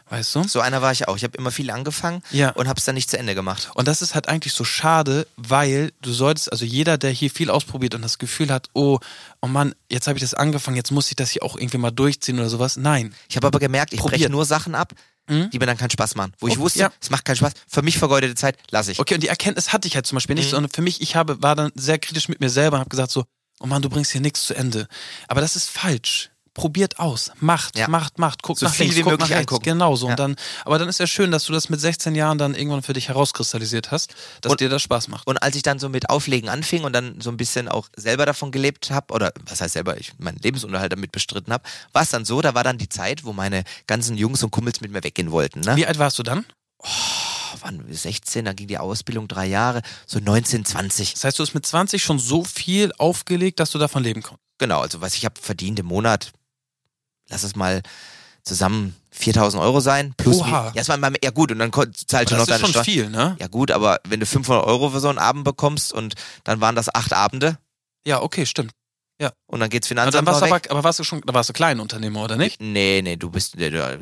Weißt du? So einer war ich auch. Ich habe immer viel angefangen Ja. und habe es dann nicht zu Ende gemacht. Und das ist halt eigentlich so schade, weil du solltest, also jeder, der hier viel ausprobiert und das Gefühl hat, oh, oh Mann, jetzt habe ich das angefangen, jetzt muss ich das hier auch irgendwie mal durchziehen oder sowas. Nein. Ich habe aber gemerkt, ich breche nur Sachen ab, die mir dann keinen Spaß machen. Wo ich Oh, wusste, ja. es macht keinen Spaß. Für mich vergeudete Zeit, lasse ich. Okay, und die Erkenntnis hatte ich halt zum Beispiel Mhm. nicht, sondern für mich, ich habe, war dann sehr kritisch mit mir selber und habe gesagt so, oh Mann, du bringst hier nichts zu Ende. Aber das ist falsch. Probiert aus, macht, Ja. macht, macht, guckt So nach viel links, wie guckt nach rechts. angucken. Genau so. Ja. Und dann, aber dann ist ja schön, dass du das mit 16 Jahren dann irgendwann für dich herauskristallisiert hast, dass Und- dir das Spaß macht. Und als ich dann so mit Auflegen anfing und dann so ein bisschen auch selber davon gelebt habe, oder was heißt selber, ich meinen Lebensunterhalt damit bestritten habe, war es dann so, da war dann die Zeit, wo meine ganzen Jungs und Kumpels mit mir weggehen wollten. Ne? Wie alt warst du dann? Wann? 16, dann ging die Ausbildung drei Jahre, so 19, 20. Das heißt, du hast mit 20 schon so viel aufgelegt, dass du davon leben konntest. Genau, also was ich habe verdient im Monat, lass es mal zusammen 4000 Euro sein. Plus, Oha. war mal, ja gut, und dann zahlst du noch Das ist deine schon Steuern. viel, ne? Ja gut, aber wenn du 500 Euro für so einen Abend bekommst und dann waren das acht Abende Ja, okay, stimmt. Und dann geht's Aber Finanzamt aber, weg. aber warst du schon, da warst du Kleinunternehmer, oder nicht? Nee, nee, du bist,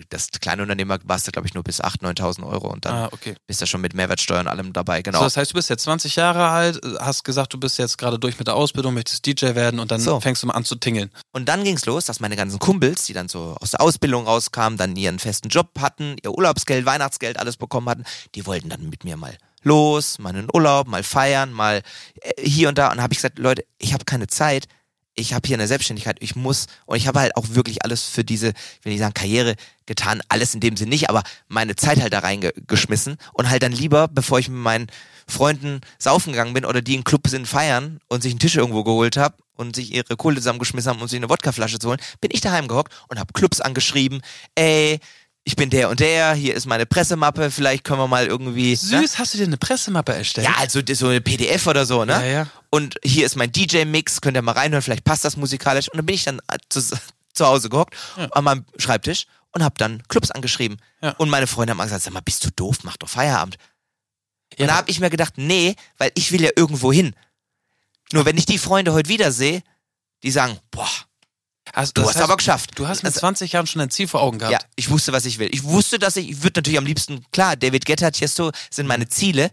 das kleine Unternehmer warst du, glaube ich, nur bis 8.000, 9.000 Euro und dann Ah, okay. bist du schon mit Mehrwertsteuer und allem dabei, genau. So, das heißt, du bist jetzt 20 Jahre alt, hast gesagt, du bist jetzt gerade durch mit der Ausbildung, möchtest DJ werden und dann So. fängst du mal an zu tingeln. Und dann ging's los, dass meine ganzen Kumpels, die dann so aus der Ausbildung rauskamen, dann ihren festen Job hatten, ihr Urlaubsgeld, Weihnachtsgeld, alles bekommen hatten, die wollten dann mit mir mal los, mal einen Urlaub, mal feiern, mal äh, hier und da. Und dann habe ich gesagt, Leute, ich habe keine Zeit. Ich habe hier eine Selbstständigkeit, ich muss und ich habe halt auch wirklich alles für diese, ich will nicht sagen Karriere getan, alles in dem Sinn nicht, aber meine Zeit halt da reingeschmissen und halt dann lieber, bevor ich mit meinen Freunden saufen gegangen bin oder die im Club sind feiern und sich einen Tisch irgendwo geholt habe und sich ihre Kohle zusammengeschmissen haben, um sich eine Wodkaflasche zu holen, bin ich daheim gehockt und habe Clubs angeschrieben, ey, ich bin der und der, hier ist meine Pressemappe, vielleicht können wir mal irgendwie... Ne? Süß, hast du dir eine Pressemappe erstellt? Ja, also so eine PDF oder so, ne? Ja, ja. Und hier ist mein DJ-Mix, könnt ihr mal reinhören, vielleicht passt das musikalisch. Und dann bin ich dann zu, zu Hause gehockt an meinem Schreibtisch und habe dann Clubs angeschrieben. Ja. Und meine Freunde haben gesagt, sag mal, bist du doof, mach doch Feierabend. Ja, und da habe ich mir gedacht, nee, weil ich will ja irgendwo hin. Nur wenn ich die Freunde heute wiedersehe, die sagen, boah, hast, du das hast heißt, aber geschafft. Du hast mit Also, 20 Jahren schon ein Ziel vor Augen gehabt. ja, ich wusste, was ich will. Ich wusste, dass ich, ich würde natürlich am liebsten, klar, David Guetta, Tiesto sind meine Ziele.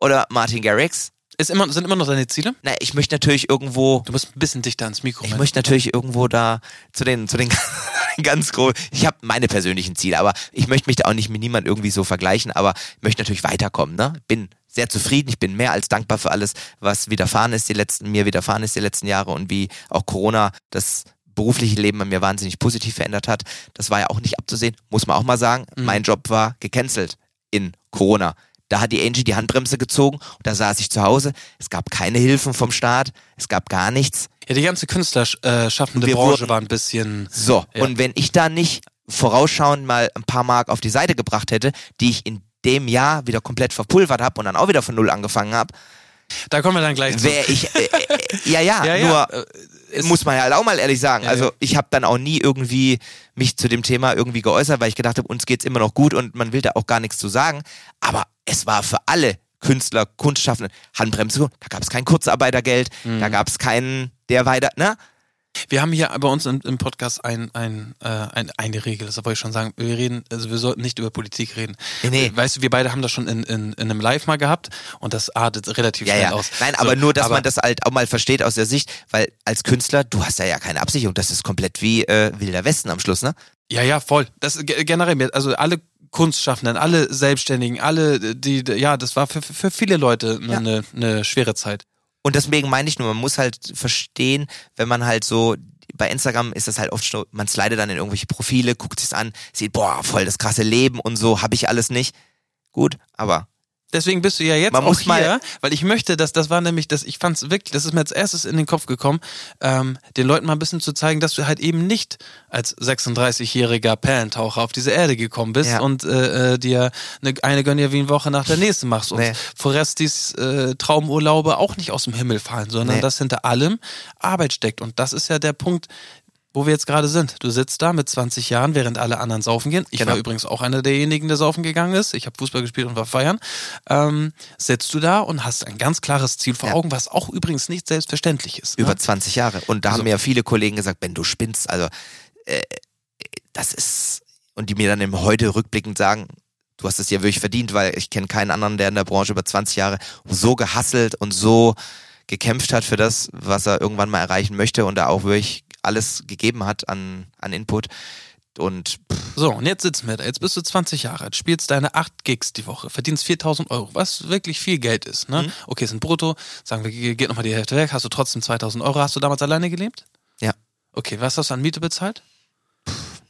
Oder Martin Garrix. Ist immer, sind immer noch deine Ziele? Na, ich möchte natürlich irgendwo Du musst ein bisschen dichter ans Mikro. Ich Mensch. möchte natürlich irgendwo da zu den, zu den ganz großen, ich habe meine persönlichen Ziele, aber ich möchte mich da auch nicht mit niemand irgendwie so vergleichen, aber ich möchte natürlich weiterkommen, ne? Bin sehr zufrieden, ich bin mehr als dankbar für alles, was widerfahren ist die letzten, mir widerfahren ist die letzten Jahre und wie auch Corona das berufliche Leben bei mir wahnsinnig positiv verändert hat. Das war ja auch nicht abzusehen, muss man auch mal sagen. Mein Job war gecancelt in Corona. Da hat die Angie die Handbremse gezogen und da saß ich zu Hause. Es gab keine Hilfen vom Staat, es gab gar nichts. Ja, die ganze künstlerschaffende Wir Branche war ein bisschen. So, Ja. und wenn ich da nicht vorausschauend mal ein paar Mark auf die Seite gebracht hätte, die ich in dem Jahr wieder komplett verpulvert habe und dann auch wieder von null angefangen habe, Da kommen wir dann gleich zu. wäre ich, äh, äh, ja, ja, Ja, ja, nur äh, es- muss man ja halt auch mal ehrlich sagen. Ja, also ja. ich habe dann auch nie irgendwie mich zu dem Thema irgendwie geäußert, weil ich gedacht habe, uns geht's immer noch gut und man will da auch gar nichts zu sagen. Aber es war für alle Künstler, Kunstschaffenden Handbremse. Da gab es kein Kurzarbeitergeld, Mhm. da gab es keinen, der weiter, ne? Wir haben hier bei uns im, im Podcast ein, ein, äh, ein, eine Regel, das wollte ich schon sagen. Wir reden, also wir sollten nicht über Politik reden. Nee, nee. Weißt du, wir beide haben das schon in, in, in einem Live mal gehabt und das artet relativ Ja, schnell ja. aus. Nein, So, aber nur, dass aber- man das halt auch mal versteht aus der Sicht, weil als Künstler, du hast ja ja keine Absicherung. Das ist komplett wie äh, Wilder Westen am Schluss, ne? Ja, ja, voll. Das ge- generell, also alle Kunstschaffenden, alle Selbstständigen, alle, die, ja, das war für, für viele Leute eine, Ja. eine schwere Zeit. Und deswegen meine ich nur, man muss halt verstehen, wenn man halt so, bei Instagram ist das halt oft so, man slidet dann in irgendwelche Profile, guckt sich's an, sieht, boah, voll das krasse Leben und so, habe ich alles nicht. Gut, aber Deswegen bist du ja jetzt Man auch hier, weil ich möchte, dass das war nämlich, dass ich fand es wirklich, das ist mir als erstes in den Kopf gekommen, ähm, den Leuten mal ein bisschen zu zeigen, dass du halt eben nicht als 36-jähriger Perlentaucher auf diese Erde gekommen bist Ja. und äh, äh, dir eine, eine gönn wie Woche nach der nächsten machst und Nee. Forestis äh, Traumurlaube auch nicht aus dem Himmel fallen, sondern Nee. dass hinter allem Arbeit steckt. Und das ist ja der Punkt, wo wir jetzt gerade sind. Du sitzt da mit 20 Jahren, während alle anderen saufen gehen. Ich Genau. war übrigens auch einer derjenigen, der saufen gegangen ist. Ich habe Fußball gespielt und war feiern. Ähm, sitzt du da und hast ein ganz klares Ziel vor Ja. Augen, was auch übrigens nicht selbstverständlich ist. Über Ne? 20 Jahre. Und da So. haben mir ja viele Kollegen gesagt, Ben, du spinnst. Also, äh, das ist. Und die mir dann im heute rückblickend sagen, du hast es ja wirklich verdient, weil ich kenne keinen anderen, der in der Branche über 20 Jahre so gehasselt und so gekämpft hat für das, was er irgendwann mal erreichen möchte und da auch wirklich alles gegeben hat an, an Input. Und pff, So, und jetzt sitzen wir da. Jetzt bist du 20 Jahre alt, spielst deine 8 Gigs die Woche, verdienst 4000 Euro, was wirklich viel Geld ist. Ne? Mhm. Okay, sind brutto, sagen wir, geht nochmal die Hälfte weg, hast du trotzdem 2000 Euro. Hast du damals alleine gelebt? Ja. Okay, was hast du an Miete bezahlt?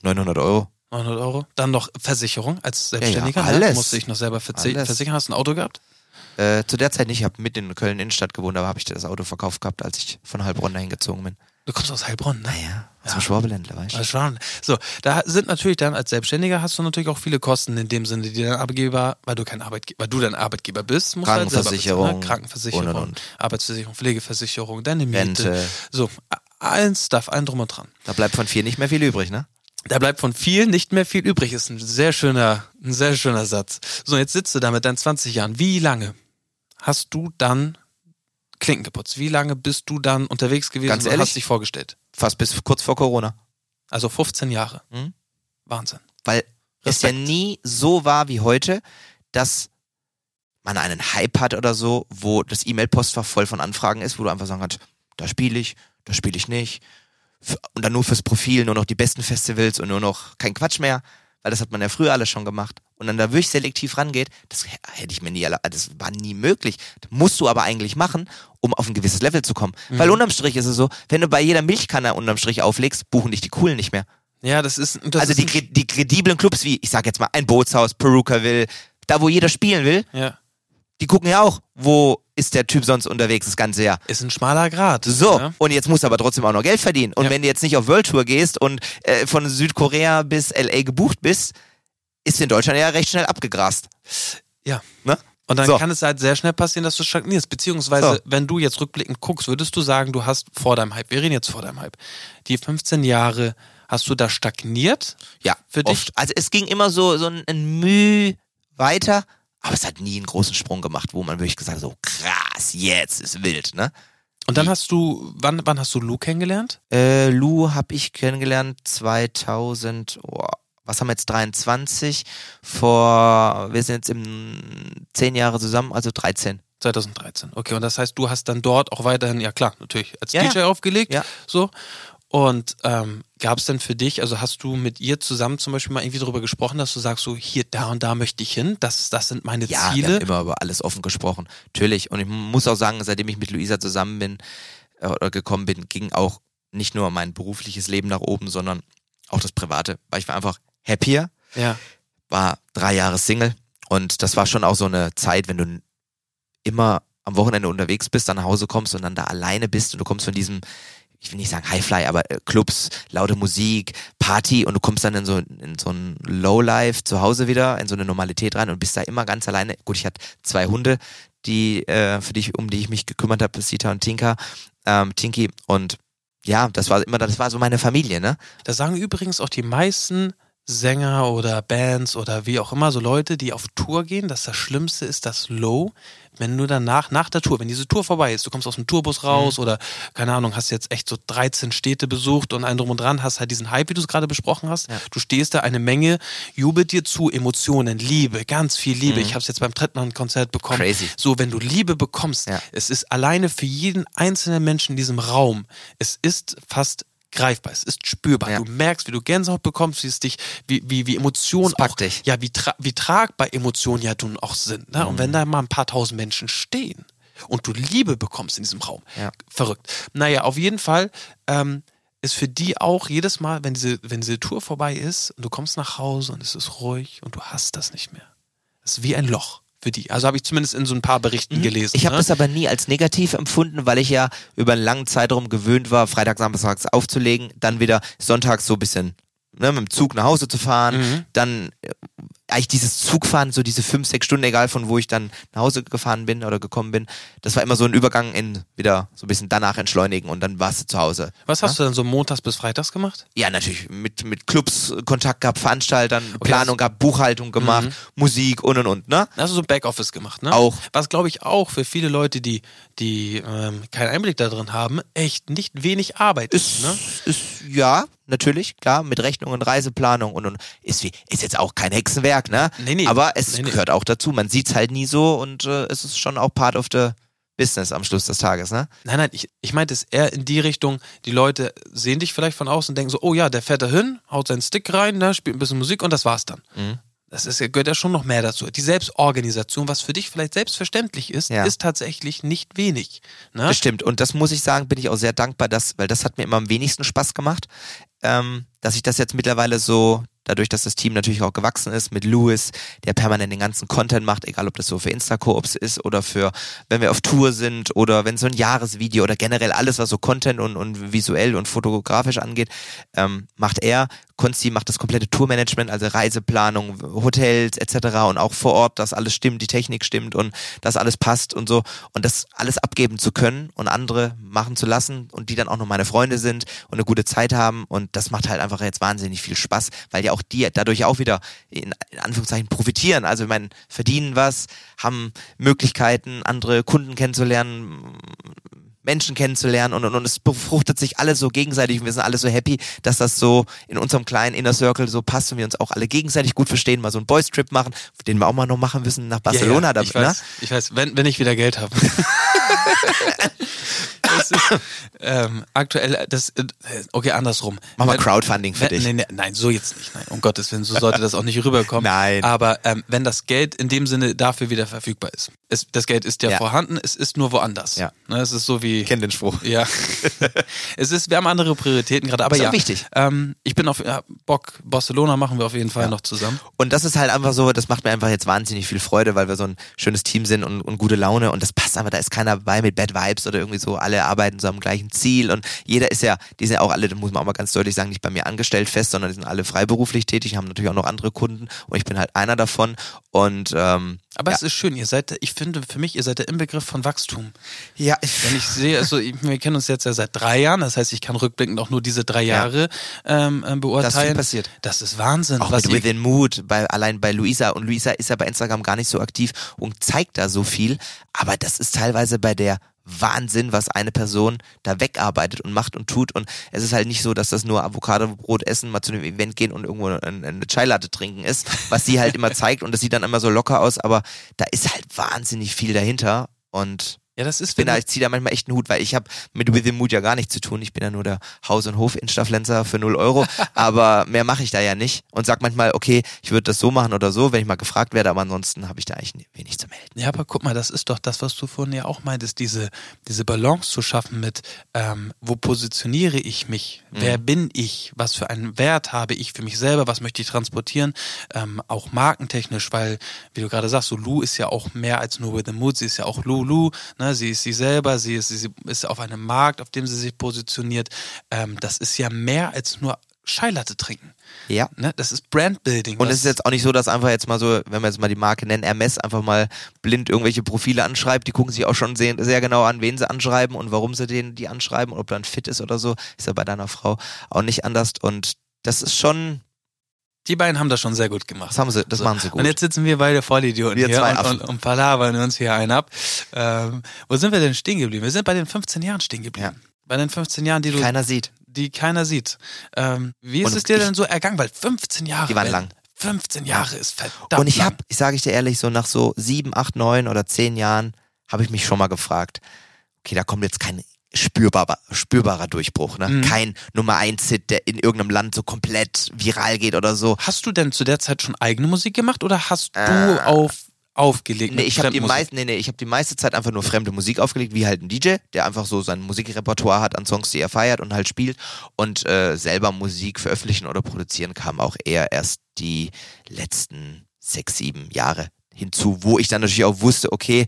900 Euro. 900 Euro. Dann noch Versicherung als Selbstständiger. ja, ne? alles. Musste ich noch selber Alles. versichern. Hast du ein Auto gehabt? Äh, zu der Zeit nicht, ich habe mitten in Köln Innenstadt gewohnt, aber habe ich das Auto verkauft gehabt, als ich von Heilbronn dahin gezogen bin. Du kommst aus Heilbronn, ne? Naja, aus Ja. dem Schwabeländler, weißt du? War- So, da sind natürlich dann als Selbstständiger hast du natürlich auch viele Kosten in dem Sinne, die dein Arbeitgeber, weil du kein Arbeitgeber, weil du dein Arbeitgeber bist, musst du halt Krankenversicherung bezahlen, ne? Krankenversicherung, und, und, und. Arbeitsversicherung, Pflegeversicherung, deine Miete. Rente. So, allen Stuff, allen drum und dran. Da bleibt von vier nicht mehr viel übrig, ne? Da bleibt von viel nicht mehr viel übrig. Ist ein sehr schöner, ein sehr schöner Satz. So, jetzt sitzt du da mit deinen 20 Jahren. Wie lange hast du dann Klinken geputzt? Wie lange bist du dann unterwegs gewesen Ganz und ehrlich? hast dich vorgestellt? Fast bis kurz vor Corona. Also 15 Jahre. Mhm. Wahnsinn. Weil es ja Respekt. nie so war wie heute, dass man einen Hype hat oder so, wo das E-Mail-Postfach voll von Anfragen ist, wo du einfach sagen kannst, da spiele ich, da spiele ich nicht. Und dann nur fürs Profil, nur noch die besten Festivals und nur noch kein Quatsch mehr, weil das hat man ja früher alles schon gemacht. Und dann da wirklich selektiv rangeht, das hätte ich mir nie, alle- das war nie möglich. Das musst du aber eigentlich machen, um auf ein gewisses Level zu kommen. Weil unterm Strich ist es so, wenn du bei jeder Milchkanne unterm Strich auflegst, buchen dich die Coolen nicht mehr. Ja, das ist, das also ist die, die krediblen Clubs wie, ich sag jetzt mal, ein Bootshaus, Perukaville, da wo jeder spielen will, ja, die gucken ja auch, wo ist der Typ sonst unterwegs das ganze Jahr. ist ein schmaler Grad. So, Ja? und jetzt musst du aber trotzdem auch noch Geld verdienen. Und Ja. wenn du jetzt nicht auf World Tour gehst und äh, von Südkorea bis LA gebucht bist, ist in Deutschland ja recht schnell abgegrast. ja. Ne? Und dann So. kann es halt sehr schnell passieren, dass du stagnierst. Beziehungsweise, So. wenn du jetzt rückblickend guckst, würdest du sagen, du hast vor deinem Hype, wir reden jetzt vor deinem Hype, die 15 Jahre, hast du da stagniert? Ja, Für dich? oft. Also es ging immer so, so ein, ein Müh weiter, aber es hat nie einen großen Sprung gemacht, wo man wirklich gesagt hat, so krass, jetzt ist wild, ne? Und dann hast du, wann, wann hast du Lou kennengelernt? Äh, Lou habe ich kennengelernt 2000, oh, was haben wir jetzt, 23, vor, wir sind jetzt im 10 Jahre zusammen, also 13. 2013. Okay, und das heißt, du hast dann dort auch weiterhin, ja klar, natürlich als Ja, DJ aufgelegt. Ja. So. Und ähm, gab es denn für dich, also hast du mit ihr zusammen zum Beispiel mal irgendwie darüber gesprochen, dass du sagst, so hier, da und da möchte ich hin, das, das sind meine Ja, Ziele. haben immer über alles offen gesprochen. Natürlich. Und ich muss auch sagen, seitdem ich mit Luisa zusammen bin äh, oder gekommen bin, ging auch nicht nur mein berufliches Leben nach oben, sondern auch das private. Weil ich war einfach happier, Ja. war drei Jahre Single und das war schon auch so eine Zeit, wenn du immer am Wochenende unterwegs bist, dann nach Hause kommst und dann da alleine bist und du kommst von diesem, ich will nicht sagen Highfly, aber äh, Clubs, laute Musik, Party und du kommst dann in so, in so ein Lowlife zu Hause wieder, in so eine Normalität rein und bist da immer ganz alleine. Gut, ich hatte zwei Hunde, die, äh, für die, um die ich mich gekümmert habe, Sita und Tinka, ähm, Tinky und ja, das war immer, das war so meine Familie, ne? Das sagen übrigens auch die meisten Sänger oder Bands oder wie auch immer, so Leute, die auf Tour gehen, dass das Schlimmste ist das Low, wenn du danach, nach der Tour, wenn diese Tour vorbei ist, du kommst aus dem Tourbus raus oder, keine Ahnung, hast jetzt echt so 13 Städte besucht und einen drum und dran, hast halt diesen Hype, wie du es gerade besprochen hast. Ja. Du stehst da, eine Menge jubelt dir zu, Emotionen, Liebe, ganz viel Liebe. Ich habe es jetzt beim Trettmann-Konzert bekommen. Crazy. So, wenn du Liebe bekommst, Ja. es ist alleine für jeden einzelnen Menschen in diesem Raum, es ist fast greifbar, es ist spürbar. Ja. Du merkst, wie du Gänsehaut bekommst, wie es dich, wie, wie, wie Emotionen auch, dich. ja, wie, tra wie tragbar Emotionen ja nun auch sind. Ne? Und Mhm. wenn da mal ein paar tausend Menschen stehen und du Liebe bekommst in diesem Raum, Ja. verrückt. Naja, auf jeden Fall ähm, ist für die auch jedes Mal, wenn diese, wenn diese Tour vorbei ist und du kommst nach Hause und es ist ruhig und du hast das nicht mehr. Es ist wie ein Loch. Für die. Also habe ich zumindest in so ein paar Berichten Mhm. gelesen. Ich habe ne? das aber nie als negativ empfunden, weil ich ja über einen langen Zeitraum gewöhnt war, Freitag, Samstags aufzulegen, dann wieder sonntags so ein bisschen ne, mit dem Zug nach Hause zu fahren, Mhm. dann eigentlich dieses Zugfahren, so diese fünf, sechs Stunden, egal von wo ich dann nach Hause gefahren bin oder gekommen bin, das war immer so ein Übergang in wieder so ein bisschen danach entschleunigen und dann warst du zu Hause. Was hast du dann so montags bis freitags gemacht? Ja, natürlich mit, mit Clubs Kontakt gehabt, Veranstaltern, also Planung gehabt, Buchhaltung gemacht, Musik und und und, ne? Also so Backoffice gemacht, ne? Auch. Was glaube ich auch für viele Leute, die, die ähm, keinen Einblick da drin haben, echt nicht wenig Arbeit ist. Ist, Ne? ist ja, natürlich, klar, mit Rechnungen, Reiseplanung und, und ist, wie, ist jetzt auch kein Hexenwerk, ne? Nee, nee. Aber es Nee, gehört auch dazu. Man sieht's halt nie so und äh, es ist schon auch part of the business am Schluss des Tages, ne? Nein, nein, ich, ich meinte es eher in die Richtung, die Leute sehen dich vielleicht von außen und denken so, oh ja, der fährt da hin, haut seinen Stick rein, ne, spielt ein bisschen Musik und das war's dann. Mhm. Das ist, gehört ja schon noch mehr dazu. Die Selbstorganisation, was für dich vielleicht selbstverständlich ist, Ja. ist tatsächlich nicht wenig. Ne? Das stimmt. Und das muss ich sagen, bin ich auch sehr dankbar, dass, weil das hat mir immer am wenigsten Spaß gemacht, ähm, dass ich das jetzt mittlerweile so, dadurch, dass das Team natürlich auch gewachsen ist mit Louis, der permanent den ganzen Content macht, egal ob das so für Insta-Koops ist oder für, wenn wir auf Tour sind oder wenn so ein Jahresvideo oder generell alles, was so Content und, und visuell und fotografisch angeht, ähm, macht er. Konsti macht das komplette Tourmanagement, also Reiseplanung, Hotels etc. und auch vor Ort, dass alles stimmt, die Technik stimmt und dass alles passt und so. Und das alles abgeben zu können und andere machen zu lassen und die dann auch noch meine Freunde sind und eine gute Zeit haben. Und das macht halt einfach jetzt wahnsinnig viel Spaß, weil ja auch die dadurch auch wieder in, in Anführungszeichen profitieren. Also ich meine, verdienen was, haben Möglichkeiten, andere Kunden kennenzulernen, Menschen kennenzulernen und, und, und es befruchtet sich alles so gegenseitig und wir sind alle so happy, dass das so in unserem kleinen Inner Circle so passt und wir uns auch alle gegenseitig gut verstehen, mal so einen Boys Trip machen, den wir auch mal noch machen müssen nach Barcelona. Ja, ja, ich, ne? weiß, ich weiß, wenn, wenn ich wieder Geld habe. ist ähm, aktuell, das, äh, okay, andersrum. Mach mal Crowdfunding für wenn, dich. Nee, nee, nein, so jetzt nicht. Nein, um Gottes Willen, so sollte das auch nicht rüberkommen. Nein. Aber ähm, wenn das Geld in dem Sinne dafür wieder verfügbar ist. Es, das Geld ist ja, Ja. vorhanden, es ist nur woanders. Ja. Ne, es ist so wie. Ich kenn den Spruch. Ja. es ist, wir haben andere Prioritäten gerade, aber Ist ja. wichtig. Ähm, ich bin auf ja, Bock, Barcelona machen wir auf jeden Fall noch zusammen. Und das ist halt einfach so, das macht mir einfach jetzt wahnsinnig viel Freude, weil wir so ein schönes Team sind und, und gute Laune und das passt einfach, da ist keiner bei mit Bad Vibes oder irgendwie so, alle arbeiten so am gleichen Ziel und jeder ist ja, die sind ja auch alle, das muss man auch mal ganz deutlich sagen, nicht bei mir angestellt fest, sondern die sind alle freiberuflich tätig, haben natürlich auch noch andere Kunden und ich bin halt einer davon und ähm, Aber ja. es ist schön, ihr seid, ich finde für mich, ihr seid der Inbegriff von Wachstum. ja, Wenn ich sehe, also wir kennen uns jetzt ja seit drei Jahren, das heißt, ich kann rückblickend auch nur diese drei Jahre ähm, ähm, beurteilen. viel passiert. Das ist Wahnsinn. Auch was mit Within Mood, bei, allein bei Luisa. Und Luisa ist ja bei Instagram gar nicht so aktiv und zeigt da so viel. Aber das ist teilweise bei der Wahnsinn, was eine Person da wegarbeitet und macht und tut. Und es ist halt nicht so, dass das nur Avocado-Brot essen, mal zu einem Event gehen und irgendwo eine, eine Chai Latte trinken ist, was sie halt immer zeigt. Und das sieht dann immer so locker aus. Aber da ist halt wahnsinnig viel dahinter. Und ja, das ist ich bin da, ich ziehe da manchmal echt einen Hut, weil ich habe mit Within Mood ja gar nichts zu tun. Ich bin ja nur der Haus- und Hof-Instaflenzer für 0 Euro, aber mehr mache ich da ja nicht und sag manchmal, okay, ich würde das so machen oder so, wenn ich mal gefragt werde, aber ansonsten habe ich da eigentlich wenig zu melden. Ja, aber guck mal, das ist doch das, was du vorhin ja auch meintest, diese, diese Balance zu schaffen mit, ähm, wo positioniere ich mich, wer Mhm. bin ich, was für einen Wert habe ich für mich selber, was möchte ich transportieren, ähm, auch markentechnisch, weil, wie du gerade sagst, so Lou ist ja auch mehr als nur With the Mood, sie ist ja auch Lulu, ne? Sie ist sie selber, sie ist, sie ist auf einem Markt, auf dem sie sich positioniert, ähm, das ist ja mehr als nur Scheilatte trinken. Ja. Ne? Das ist Brandbuilding. Und es ist jetzt auch nicht so, dass einfach jetzt mal so, wenn wir jetzt mal die Marke nennen, Hermes, einfach mal blind irgendwelche Profile anschreibt. Die gucken sich auch schon sehr, sehr genau an, wen sie anschreiben und warum sie den die anschreiben und ob dann fit ist oder so. Ist ja bei deiner Frau auch nicht anders. Und das ist schon, die beiden haben das schon sehr gut gemacht. das haben sie, das So. machen sie gut. Und jetzt sitzen wir beide Vollidioten Wir hier zwei und, und, und palabern uns hier einen ab. Ähm, wo sind wir denn stehen geblieben? Wir sind bei den 15 Jahren stehen geblieben. Bei den 15 Jahren, die du, Keiner sieht. die keiner sieht. Ähm, wie ist Und es dir ich- denn so ergangen? Weil 15 Jahre. Die waren lang. 15 Jahre ist verdammt Und ich habe, ich sage ich dir ehrlich, so nach so sieben, acht, neun oder zehn Jahren habe ich mich schon mal gefragt, okay, da kommt jetzt kein spürbarer, spürbarer Durchbruch, ne? Mhm. Kein Nummer eins Hit, der in irgendeinem Land so komplett viral geht oder so. Hast du denn zu der Zeit schon eigene Musik gemacht oder hast Äh, du auf, aufgelegt? Nee, ich habe die meiste, nee, nee, ich habe die meiste Zeit einfach nur fremde Musik aufgelegt, wie halt ein DJ, der einfach so sein Musikrepertoire hat an Songs, die er feiert und halt spielt. Und äh, selber Musik veröffentlichen oder produzieren kam auch eher erst die letzten sechs, sieben Jahre. hinzu, wo ich dann natürlich auch wusste, okay,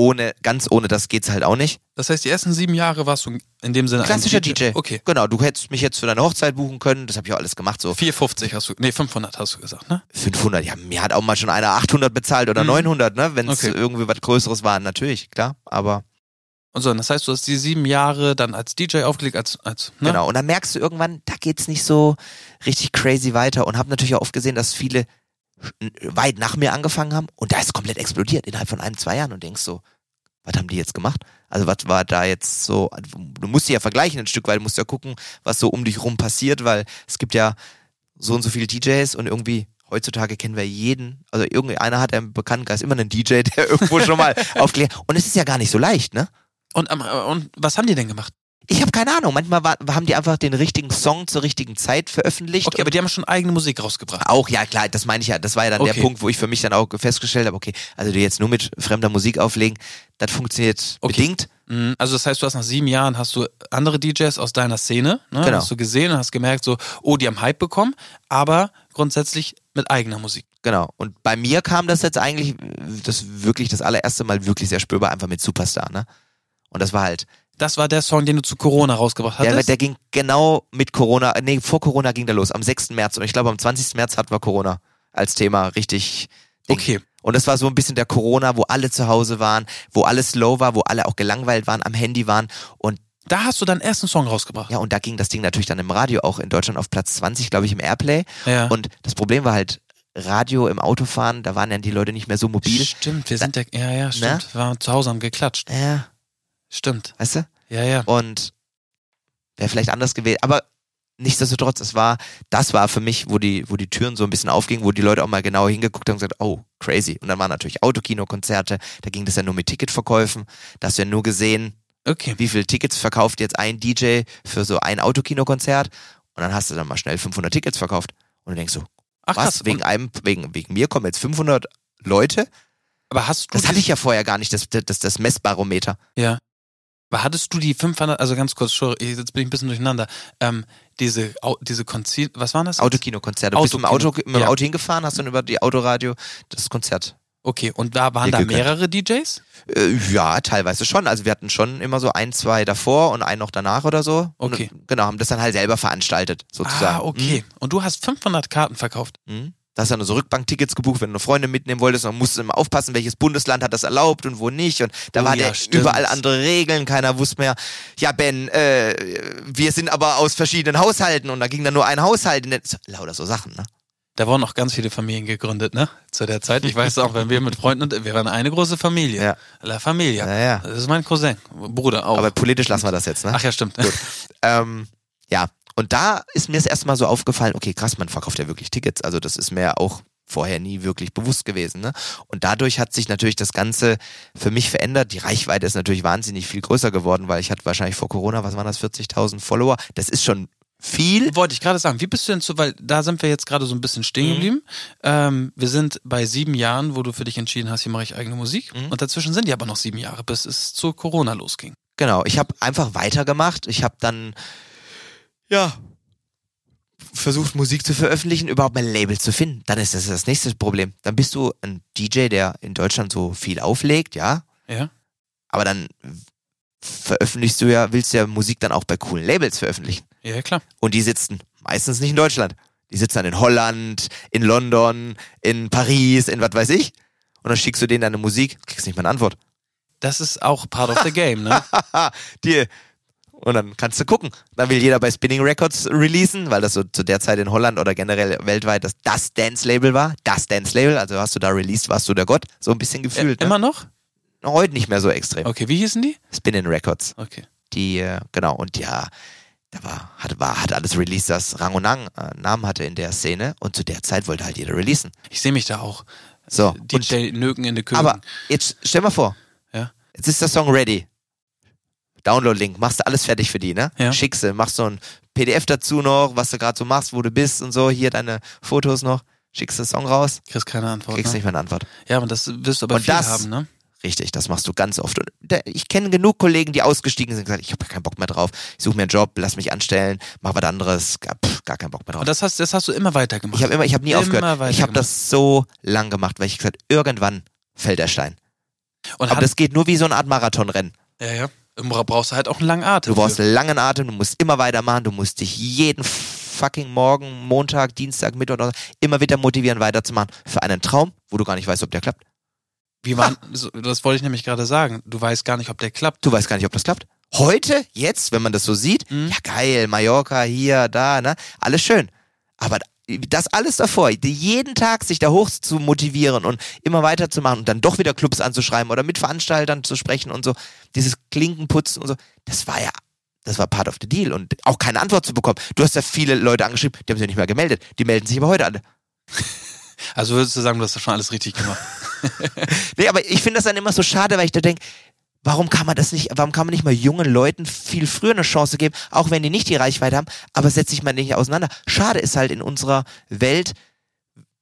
ohne, ganz ohne das geht's halt auch nicht. Das heißt, die ersten sieben Jahre warst du in dem Sinne Klassischer ein DJ. Okay. Genau, du hättest mich jetzt für deine Hochzeit buchen können, das habe ich auch alles gemacht, so 450 hast du, nee, 500 hast du gesagt, ne? 500, ja, mir hat auch mal schon einer 800 bezahlt oder Mhm. 900, ne, wenn es Okay. irgendwie was Größeres war, natürlich, klar, aber Und so, das heißt, du hast die sieben Jahre dann als DJ aufgelegt, als, als, ne? Genau, und dann merkst du irgendwann, da geht's nicht so richtig crazy weiter und habe natürlich auch oft gesehen, dass viele weit nach mir angefangen haben und da ist komplett explodiert innerhalb von einem, zwei Jahren und denkst so, was haben die jetzt gemacht? Also was war da jetzt so, du musst sie ja vergleichen ein Stück weit, du musst ja gucken, was so um dich rum passiert, weil es gibt ja so und so viele DJs und irgendwie heutzutage kennen wir jeden, also irgendeiner hat im Bekanntenkreis immer einen DJ, der irgendwo schon mal aufklärt und es ist ja gar nicht so leicht, ne? Und, und was haben die denn gemacht? Ich habe keine Ahnung. Manchmal war, haben die einfach den richtigen Song zur richtigen Zeit veröffentlicht. Okay, aber die haben schon eigene Musik rausgebracht. auch, ja klar, das meine ich ja. Das war ja dann Okay. der Punkt, wo ich für mich dann auch festgestellt habe, okay, also die jetzt nur mit fremder Musik auflegen, das funktioniert Okay. bedingt. Mhm. Also das heißt, du hast nach sieben Jahren hast du andere DJs aus deiner Szene, ne? Genau. hast du gesehen und hast gemerkt, so, oh, die haben Hype bekommen, aber grundsätzlich mit eigener Musik. Genau. Und bei mir kam das jetzt eigentlich, das wirklich das allererste Mal wirklich sehr spürbar, einfach mit Superstar, ne? Und das war halt, Das war der Song, den du zu Corona rausgebracht der, hattest. der ging genau mit Corona, nee, vor Corona ging der los, am 6. März. Und ich glaube, am 20. März hatten wir Corona als Thema richtig. Ding. okay. Und das war so ein bisschen der Corona, wo alle zu Hause waren, wo alles slow war, wo alle auch gelangweilt waren, am Handy waren. Und Da hast du deinen ersten Song rausgebracht. ja, und da ging das Ding natürlich dann im Radio auch in Deutschland auf Platz 20, glaube ich, im Airplay. Ja. Und das Problem war halt, Radio im Autofahren, da waren dann die Leute nicht mehr so mobil. Stimmt, wir sind ja, ja, ja, stimmt. Wir waren zu Hause haben geklatscht. Ja, Stimmt. weißt du? Ja, ja. Und wäre vielleicht anders gewählt. Aber nichtsdestotrotz, es war, das war für mich, wo die, wo die Türen so ein bisschen aufgingen, wo die Leute auch mal genauer hingeguckt haben und gesagt, oh, crazy. Und dann waren natürlich Autokino-Konzerte, da ging das ja nur mit Ticketverkäufen. Da hast du ja nur gesehen, Okay. wie viele Tickets verkauft jetzt ein DJ für so ein Autokino-Konzert. Und dann hast du dann mal schnell 500 Tickets verkauft. Und du denkst so, Ach was? krass. Wegen einem, wegen, wegen mir kommen jetzt 500 Leute? aber hast du Das hatte ich ja vorher gar nicht, das, das, das Messbarometer. Ja. Aber hattest du die 500, also ganz kurz, sorry, jetzt bin ich ein bisschen durcheinander, ähm, diese, Au- diese Konzil, was waren das? Autokino-Konzerte. Du bist mit dem Autokino. Auto, mit dem Ja. Auto hingefahren, hast dann über die Autoradio das Konzert. Okay, und da waren da mehrere DJs? Äh, ja, teilweise schon. Also wir hatten schon immer so ein, zwei davor und einen noch danach oder so. Okay. Und, genau, haben das dann halt selber veranstaltet, sozusagen. Ah, okay. Und du hast 500 Karten verkauft. Mhm. Da hast du dann so Rückbanktickets gebucht, wenn du eine Freundin mitnehmen wolltest, dann musst du immer aufpassen, welches Bundesland hat das erlaubt und wo nicht. Und da Oh war ja, überall andere Regeln, keiner wusste mehr, ja Ben, äh, wir sind aber aus verschiedenen Haushalten und da ging dann nur ein Haushalt. in Lauter so Sachen, ne? Da wurden auch ganz viele Familien gegründet, ne? Zu der Zeit. Ich weiß auch, wenn wir mit Freunden, und wir waren eine große Familie. Ja. La Familia. Ja, ja. Das ist mein Cousin, Bruder auch. Aber politisch lassen wir das jetzt, ne? Ach ja, stimmt. Ähm, ja, und da ist mir das erstmal so aufgefallen, okay, krass, man verkauft ja wirklich Tickets. Also das ist mir ja auch vorher nie wirklich bewusst gewesen. Ne? Und dadurch hat sich natürlich das Ganze für mich verändert. Die Reichweite ist natürlich wahnsinnig viel größer geworden, weil ich hatte wahrscheinlich vor Corona, was waren das, 40.000 Follower. Das ist schon viel. Wollte ich gerade sagen, wie bist du denn zu, weil da sind wir jetzt gerade so ein bisschen stehen Mhm. geblieben. Ähm, wir sind bei sieben Jahren, wo du für dich entschieden hast, hier mache ich eigene Musik. Mhm. Und dazwischen sind ja aber noch sieben Jahre, bis es zu Corona losging. Genau, ich habe einfach weitergemacht. Ich habe dann, ja, versucht, Musik zu veröffentlichen, überhaupt mein Label zu finden. Dann ist das das nächste Problem. Dann bist du ein DJ, der in Deutschland so viel auflegt, ja, Ja? aber dann veröffentlichst du ja, willst du ja Musik dann auch bei coolen Labels veröffentlichen. Ja, klar. Und die sitzen meistens nicht in Deutschland. Die sitzen dann in Holland, in London, in Paris, in was weiß ich. Und dann schickst du denen deine Musik, kriegst nicht mal eine Antwort. Das ist auch part of the game, ne? Haha, die. Und dann kannst du gucken. Dann will jeder bei Spinning Records releasen, weil das so zu der Zeit in Holland oder generell weltweit das, das Dance-Label war. Das Dance-Label. Also hast du da released, warst du der Gott. So ein bisschen gefühlt. Äh, ne? immer noch? Heute nicht mehr so extrem. Okay, wie hießen die? Spinning Records. Okay. Die, äh, genau, und ja, da war, hat, war, hat alles released, das Rang und Nang, äh, Namen hatte in der Szene. Und zu der Zeit wollte halt jeder releasen. Ich sehe mich da auch. So. Und, DJ Nöken in der Küche. aber jetzt stell mal vor, Ja. Jetzt ist der Song ready. Download-Link, machst du alles fertig für die, ne? Ja. Schickst du, machst so ein PDF dazu noch, was du gerade so machst, wo du bist und so, hier deine Fotos noch, schickst den Song raus, Kriegst keine Antwort. kriegst ne? nicht mehr eine Antwort. Ja, aber das wirst du aber Und viel das- haben, ne? Richtig, das machst du ganz oft. Und der, ich kenne genug Kollegen, die ausgestiegen sind und gesagt, ich habe keinen Bock mehr drauf, ich suche mir einen Job, lass mich anstellen, mach was anderes, gar, pff, gar keinen Bock mehr drauf. Und das hast, das hast du immer weitergemacht. Ich habe immer, ich habe nie Immer aufgehört. Ich habe das so lang gemacht, weil ich gesagt, irgendwann fällt der Stein. Und Aber das geht nur wie so eine Art Marathonrennen. ja, ja. Immer brauchst du halt auch einen langen Atem. Du brauchst für. langen Atem, du musst immer weitermachen, du musst dich jeden fucking Morgen, Montag, Dienstag, Mittwoch, immer wieder motivieren, weiterzumachen. Für einen Traum, wo du gar nicht weißt, ob der klappt. Wie war, so, das wollte ich nämlich gerade sagen. Du weißt gar nicht, ob der klappt. Du weißt gar nicht, ob das klappt. Heute, jetzt, wenn man das so sieht, Mhm. ja geil, Mallorca, hier, da, ne, alles schön. Aber das alles davor, jeden Tag sich da hoch zu motivieren und immer weiterzumachen und dann doch wieder Clubs anzuschreiben oder mit Veranstaltern zu sprechen und so, dieses Klinkenputzen und so, das war ja, das war part of the deal und auch keine Antwort zu bekommen. Du hast ja viele Leute angeschrieben, die haben sich nicht mehr gemeldet, die melden sich aber heute alle. Also würdest du sagen, du hast das schon alles richtig gemacht. Nee, aber ich finde das dann immer so schade, weil ich da denke, warum kann man das nicht, warum kann man nicht mal jungen Leuten viel früher eine Chance geben, auch wenn die nicht die Reichweite haben, aber setzt sich mal nicht auseinander. Schade ist halt in unserer Welt,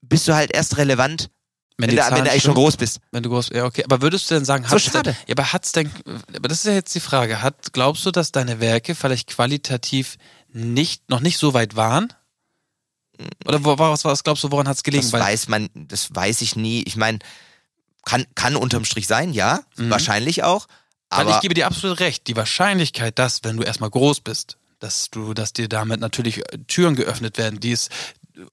bist du halt erst relevant, wenn, die du, wenn du eigentlich schon groß bist. Wenn du groß, ja, okay. Aber würdest du denn sagen, So hat's schade. Ja, aber hat's denn, aber das ist ja jetzt die Frage, hat, glaubst du, dass deine Werke vielleicht qualitativ nicht, noch nicht so weit waren? Oder was, was glaubst du, woran hat's gelegen? Das Weil, weiß man, das weiß ich nie. Ich meine, kann, kann unterm Strich sein, ja, Mhm. wahrscheinlich auch. weil Aber ich gebe dir absolut recht, die Wahrscheinlichkeit, dass, wenn du erstmal groß bist, dass du, dass dir damit natürlich Türen geöffnet werden, die ist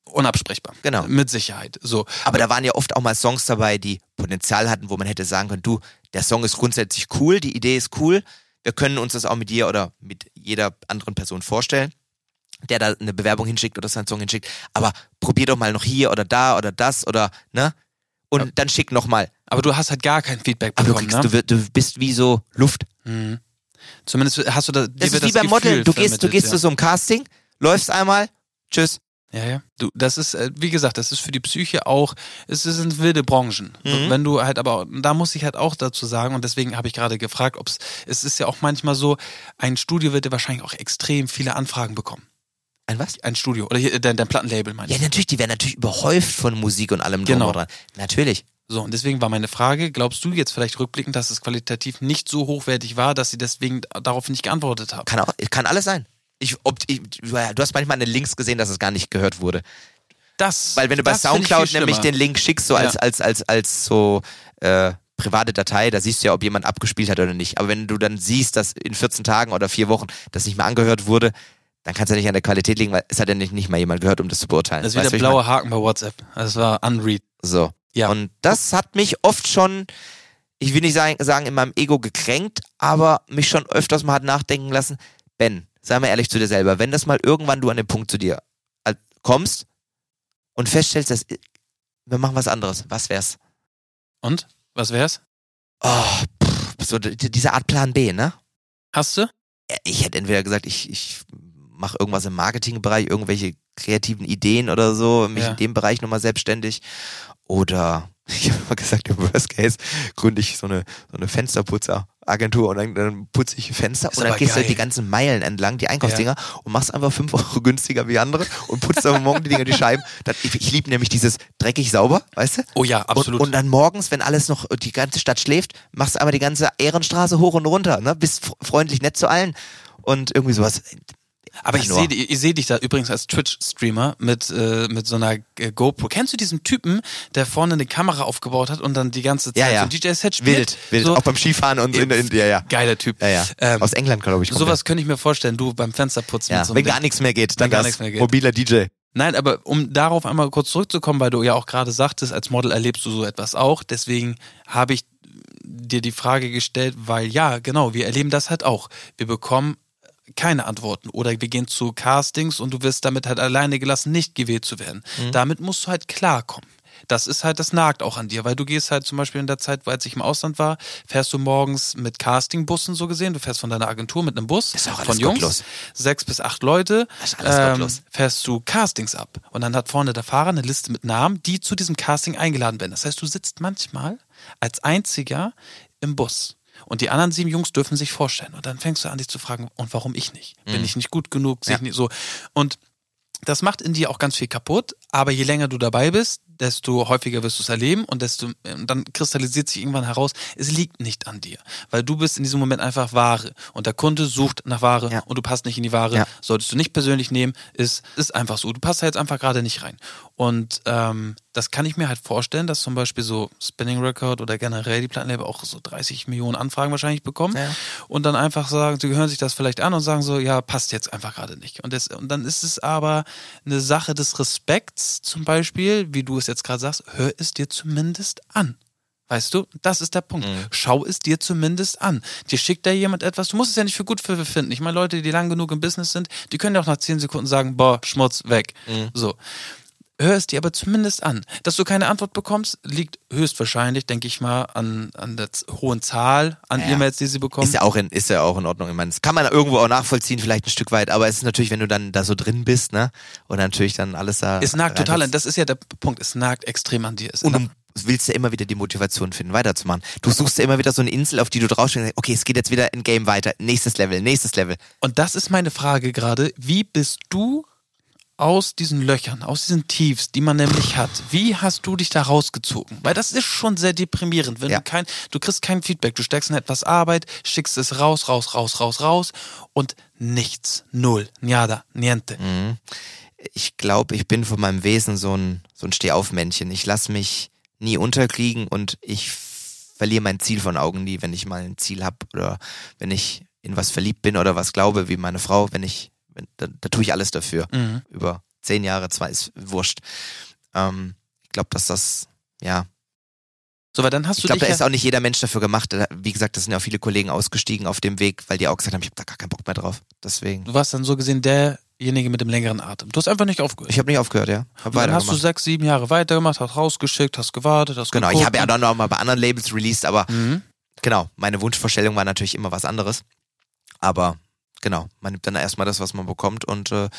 unabsprechbar. Genau. Mit Sicherheit. So. Aber da waren ja oft auch mal Songs dabei, die Potenzial hatten, wo man hätte sagen können, du, der Song ist grundsätzlich cool, die Idee ist cool, wir können uns das auch mit dir oder mit jeder anderen Person vorstellen, der da eine Bewerbung hinschickt oder seinen Song hinschickt, aber probier doch mal noch hier oder da oder das oder, ne? Und dann schick noch mal. Aber du hast halt gar kein Feedback Aber du, bekommen, kriegst, ne? du, du bist wie so Luft. Mhm. Zumindest hast du da, Das ist wie beim Gefühl Modeln. Du gehst, du gehst ja. zu so einem Casting, läufst einmal, tschüss. Ja, ja. Du, das ist, äh, wie gesagt, das ist für die Psyche auch, es sind wilde Branchen. Mhm. Wenn du halt aber, da muss ich halt auch dazu sagen, und deswegen habe ich gerade gefragt, ob es, es ist ja auch manchmal so, ein Studio wird ja wahrscheinlich auch extrem viele Anfragen bekommen. Ein was? Ein Studio. Oder hier, dein, dein Plattenlabel, meine Ja, ich. natürlich, die werden natürlich überhäuft von Musik und allem drum Genau. und dran. Natürlich. So, und deswegen war meine Frage, glaubst du jetzt vielleicht rückblickend, dass es qualitativ nicht so hochwertig war, dass sie deswegen darauf nicht geantwortet haben? Kann, auch, kann alles sein. Ich, ob, ich, du hast manchmal eine Links gesehen, dass es gar nicht gehört wurde. Das, Weil wenn du bei Soundcloud nämlich den Link schickst, so als, Ja. als, als, als so äh, private Datei, da siehst du ja, ob jemand abgespielt hat oder nicht. Aber wenn du dann siehst, dass in 14 Tagen oder vier Wochen das nicht mehr angehört wurde, dann kannst du ja nicht an der Qualität liegen, weil es hat ja nicht, nicht mal jemand gehört, um das zu beurteilen. Das ist Weißt wie der ich blaue Haken bei WhatsApp. Das war unread. So. Ja. Und das hat mich oft schon, ich will nicht sagen, sagen in meinem Ego gekränkt, aber mich schon öfters mal hat nachdenken lassen, Ben, sei mal ehrlich zu dir selber, wenn das mal irgendwann du an den Punkt zu dir kommst und feststellst, dass wir machen was anderes, was wär's? Und? Was wär's? Oh, pff, so diese Art Plan B, ne? Hast du? Ich hätte entweder gesagt, ich, ich mache irgendwas im Marketingbereich, irgendwelche kreativen Ideen oder so, mich Ja. in dem Bereich nochmal selbstständig. Oder ich habe immer gesagt, im Worst Case gründe ich so eine, so eine Fensterputzeragentur und dann, dann putze ich Fenster Ist und dann gehst du geil. die ganzen Meilen entlang, die Einkaufsdinger und machst einfach fünf Euro günstiger wie andere und putzt aber morgen die Dinger die Scheiben. Dann, ich ich liebe nämlich dieses dreckig sauber, weißt du? Oh ja, absolut. Und, und dann morgens, wenn alles noch, die ganze Stadt schläft, machst du einmal die ganze Ehrenstraße hoch und runter, ne? Bist freundlich nett zu allen und irgendwie sowas. Aber ich sehe ich seh dich da übrigens als Twitch-Streamer mit, äh, mit so einer äh, GoPro. Kennst du diesen Typen, der vorne eine Kamera aufgebaut hat und dann die ganze Zeit Ja, ja. so ein DJ-Set spielt? Wild, wild. So, Auch beim Skifahren und in, in, ja, ja. geiler Typ. Ja, ja. Ähm, Aus England, glaube ich. Sowas könnte ich mir vorstellen, du beim Fensterputzen Ja, so wenn gar nichts mehr geht, dann gar das. nichts mehr geht. Mobiler DJ. Nein, aber um darauf einmal kurz zurückzukommen, weil du ja auch gerade sagtest, als Model erlebst du so etwas auch. Deswegen habe ich dir die Frage gestellt, weil ja, genau, wir erleben das halt auch. Wir bekommen keine Antworten oder wir gehen zu Castings und du wirst damit halt alleine gelassen, nicht gewählt zu werden. Damit musst du halt klarkommen. Das ist halt, das nagt auch an dir, weil du gehst halt zum Beispiel in der Zeit, als ich im Ausland war, fährst du morgens mit Castingbussen so gesehen, du fährst von deiner Agentur mit einem Bus ist auch von Jungs, gottlos. sechs bis acht Leute, ähm, fährst du Castings ab. Und dann hat vorne der Fahrer eine Liste mit Namen, die zu diesem Casting eingeladen werden. Das heißt, du sitzt manchmal als einziger im Bus. Und die anderen sieben Jungs dürfen sich vorstellen. Und dann fängst du an, dich zu fragen, und warum ich nicht? Bin ich nicht gut genug? Mhm. Ja. nicht so. Und das macht in dir auch ganz viel kaputt, aber je länger du dabei bist, desto häufiger wirst du es erleben und desto und dann kristallisiert sich irgendwann heraus, es liegt nicht an dir, weil du bist in diesem Moment einfach Ware und der Kunde sucht nach Ware Ja. und du passt nicht in die Ware. Ja. Solltest du nicht persönlich nehmen, ist ist einfach so. Du passt da jetzt einfach gerade nicht rein. Und ähm, das kann ich mir halt vorstellen, dass zum Beispiel so Spinning Record oder generell die Plattenlabel auch so 30 Millionen Anfragen wahrscheinlich bekommen Ja. und dann einfach sagen, sie hören sich das vielleicht an und sagen so, ja, passt jetzt einfach gerade nicht. Und, das, und dann ist es aber eine Sache des Respekts zum Beispiel, wie du es jetzt gerade sagst, hör es dir zumindest an. Weißt du, das ist der Punkt. Schau es dir zumindest an. Dir schickt da jemand etwas, du musst es ja nicht für gut für befinden. Ich meine, Leute, die lang genug im Business sind, die können ja auch nach 10 Sekunden sagen, boah, Schmutz, weg. So. Hör es dir aber zumindest an. Dass du keine Antwort bekommst, liegt höchstwahrscheinlich, denke ich mal, an, an der hohen Zahl an Ja. E-Mails, die sie bekommen. Ist ja auch in, ist ja auch in Ordnung. Ich meine, das kann man irgendwo auch nachvollziehen, vielleicht ein Stück weit, aber es ist natürlich, wenn du dann da so drin bist, ne? Und natürlich dann alles da. Es nagt total an. Das ist ja der Punkt. Es nagt extrem an dir. Es Und du willst ja immer wieder die Motivation finden, weiterzumachen. Du suchst ja immer wieder so eine Insel, auf die du draufstehst okay, es geht jetzt wieder in Game weiter. Nächstes Level, nächstes Level. Und das ist meine Frage gerade. Wie bist du aus diesen Löchern, aus diesen Tiefs, die man nämlich hat, wie hast du dich da rausgezogen? Weil das ist schon sehr deprimierend, wenn Ja. du kein, du kriegst kein Feedback, du steckst in etwas Arbeit, schickst es raus, raus, raus, raus, raus und nichts, null, nada, niente. Ich glaube, ich bin von meinem Wesen so ein, so ein Stehaufmännchen. Ich lasse mich nie unterkriegen und ich verliere mein Ziel von Augen nie, wenn ich mal ein Ziel habe oder wenn ich in was verliebt bin oder was glaube, wie meine Frau, wenn ich, wenn, da, da tue ich alles dafür. Mhm. Über zehn Jahre, zwei ist wurscht. Ähm, ich glaube, dass das, ja, So, weil dann hast ich du glaube, da ist auch nicht jeder Mensch dafür gemacht. Wie gesagt, da sind ja auch viele Kollegen ausgestiegen auf dem Weg, weil die auch gesagt haben, ich habe da gar keinen Bock mehr drauf. Deswegen. du warst dann so gesehen derjenige mit dem längeren Atem. Du hast einfach nicht aufgehört. Ich habe nicht aufgehört, ja. Hab Und dann hast du sechs, sieben Jahre weitergemacht, hast rausgeschickt, hast gewartet, hast Genau, ich geguckt habe ja dann noch mal bei anderen Labels released, aber Mhm. genau, meine Wunschvorstellung war natürlich immer was anderes. Aber genau, man nimmt dann erstmal das, was man bekommt und äh,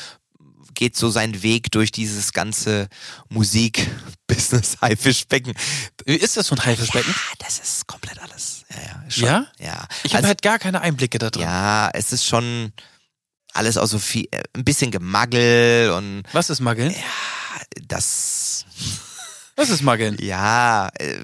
geht so seinen Weg durch dieses ganze Musik-Business-Haifischbecken. Ist das so ein Haifischbecken? Ja, das ist komplett alles. Ja, ja. Schon. Ja? Ja. Ich habe Also, halt gar keine Einblicke da drin. ja, es ist schon alles auch so viel, äh, ein bisschen Gemaggel und Was ist Maggeln? das, Was ist Maggeln? ja, äh,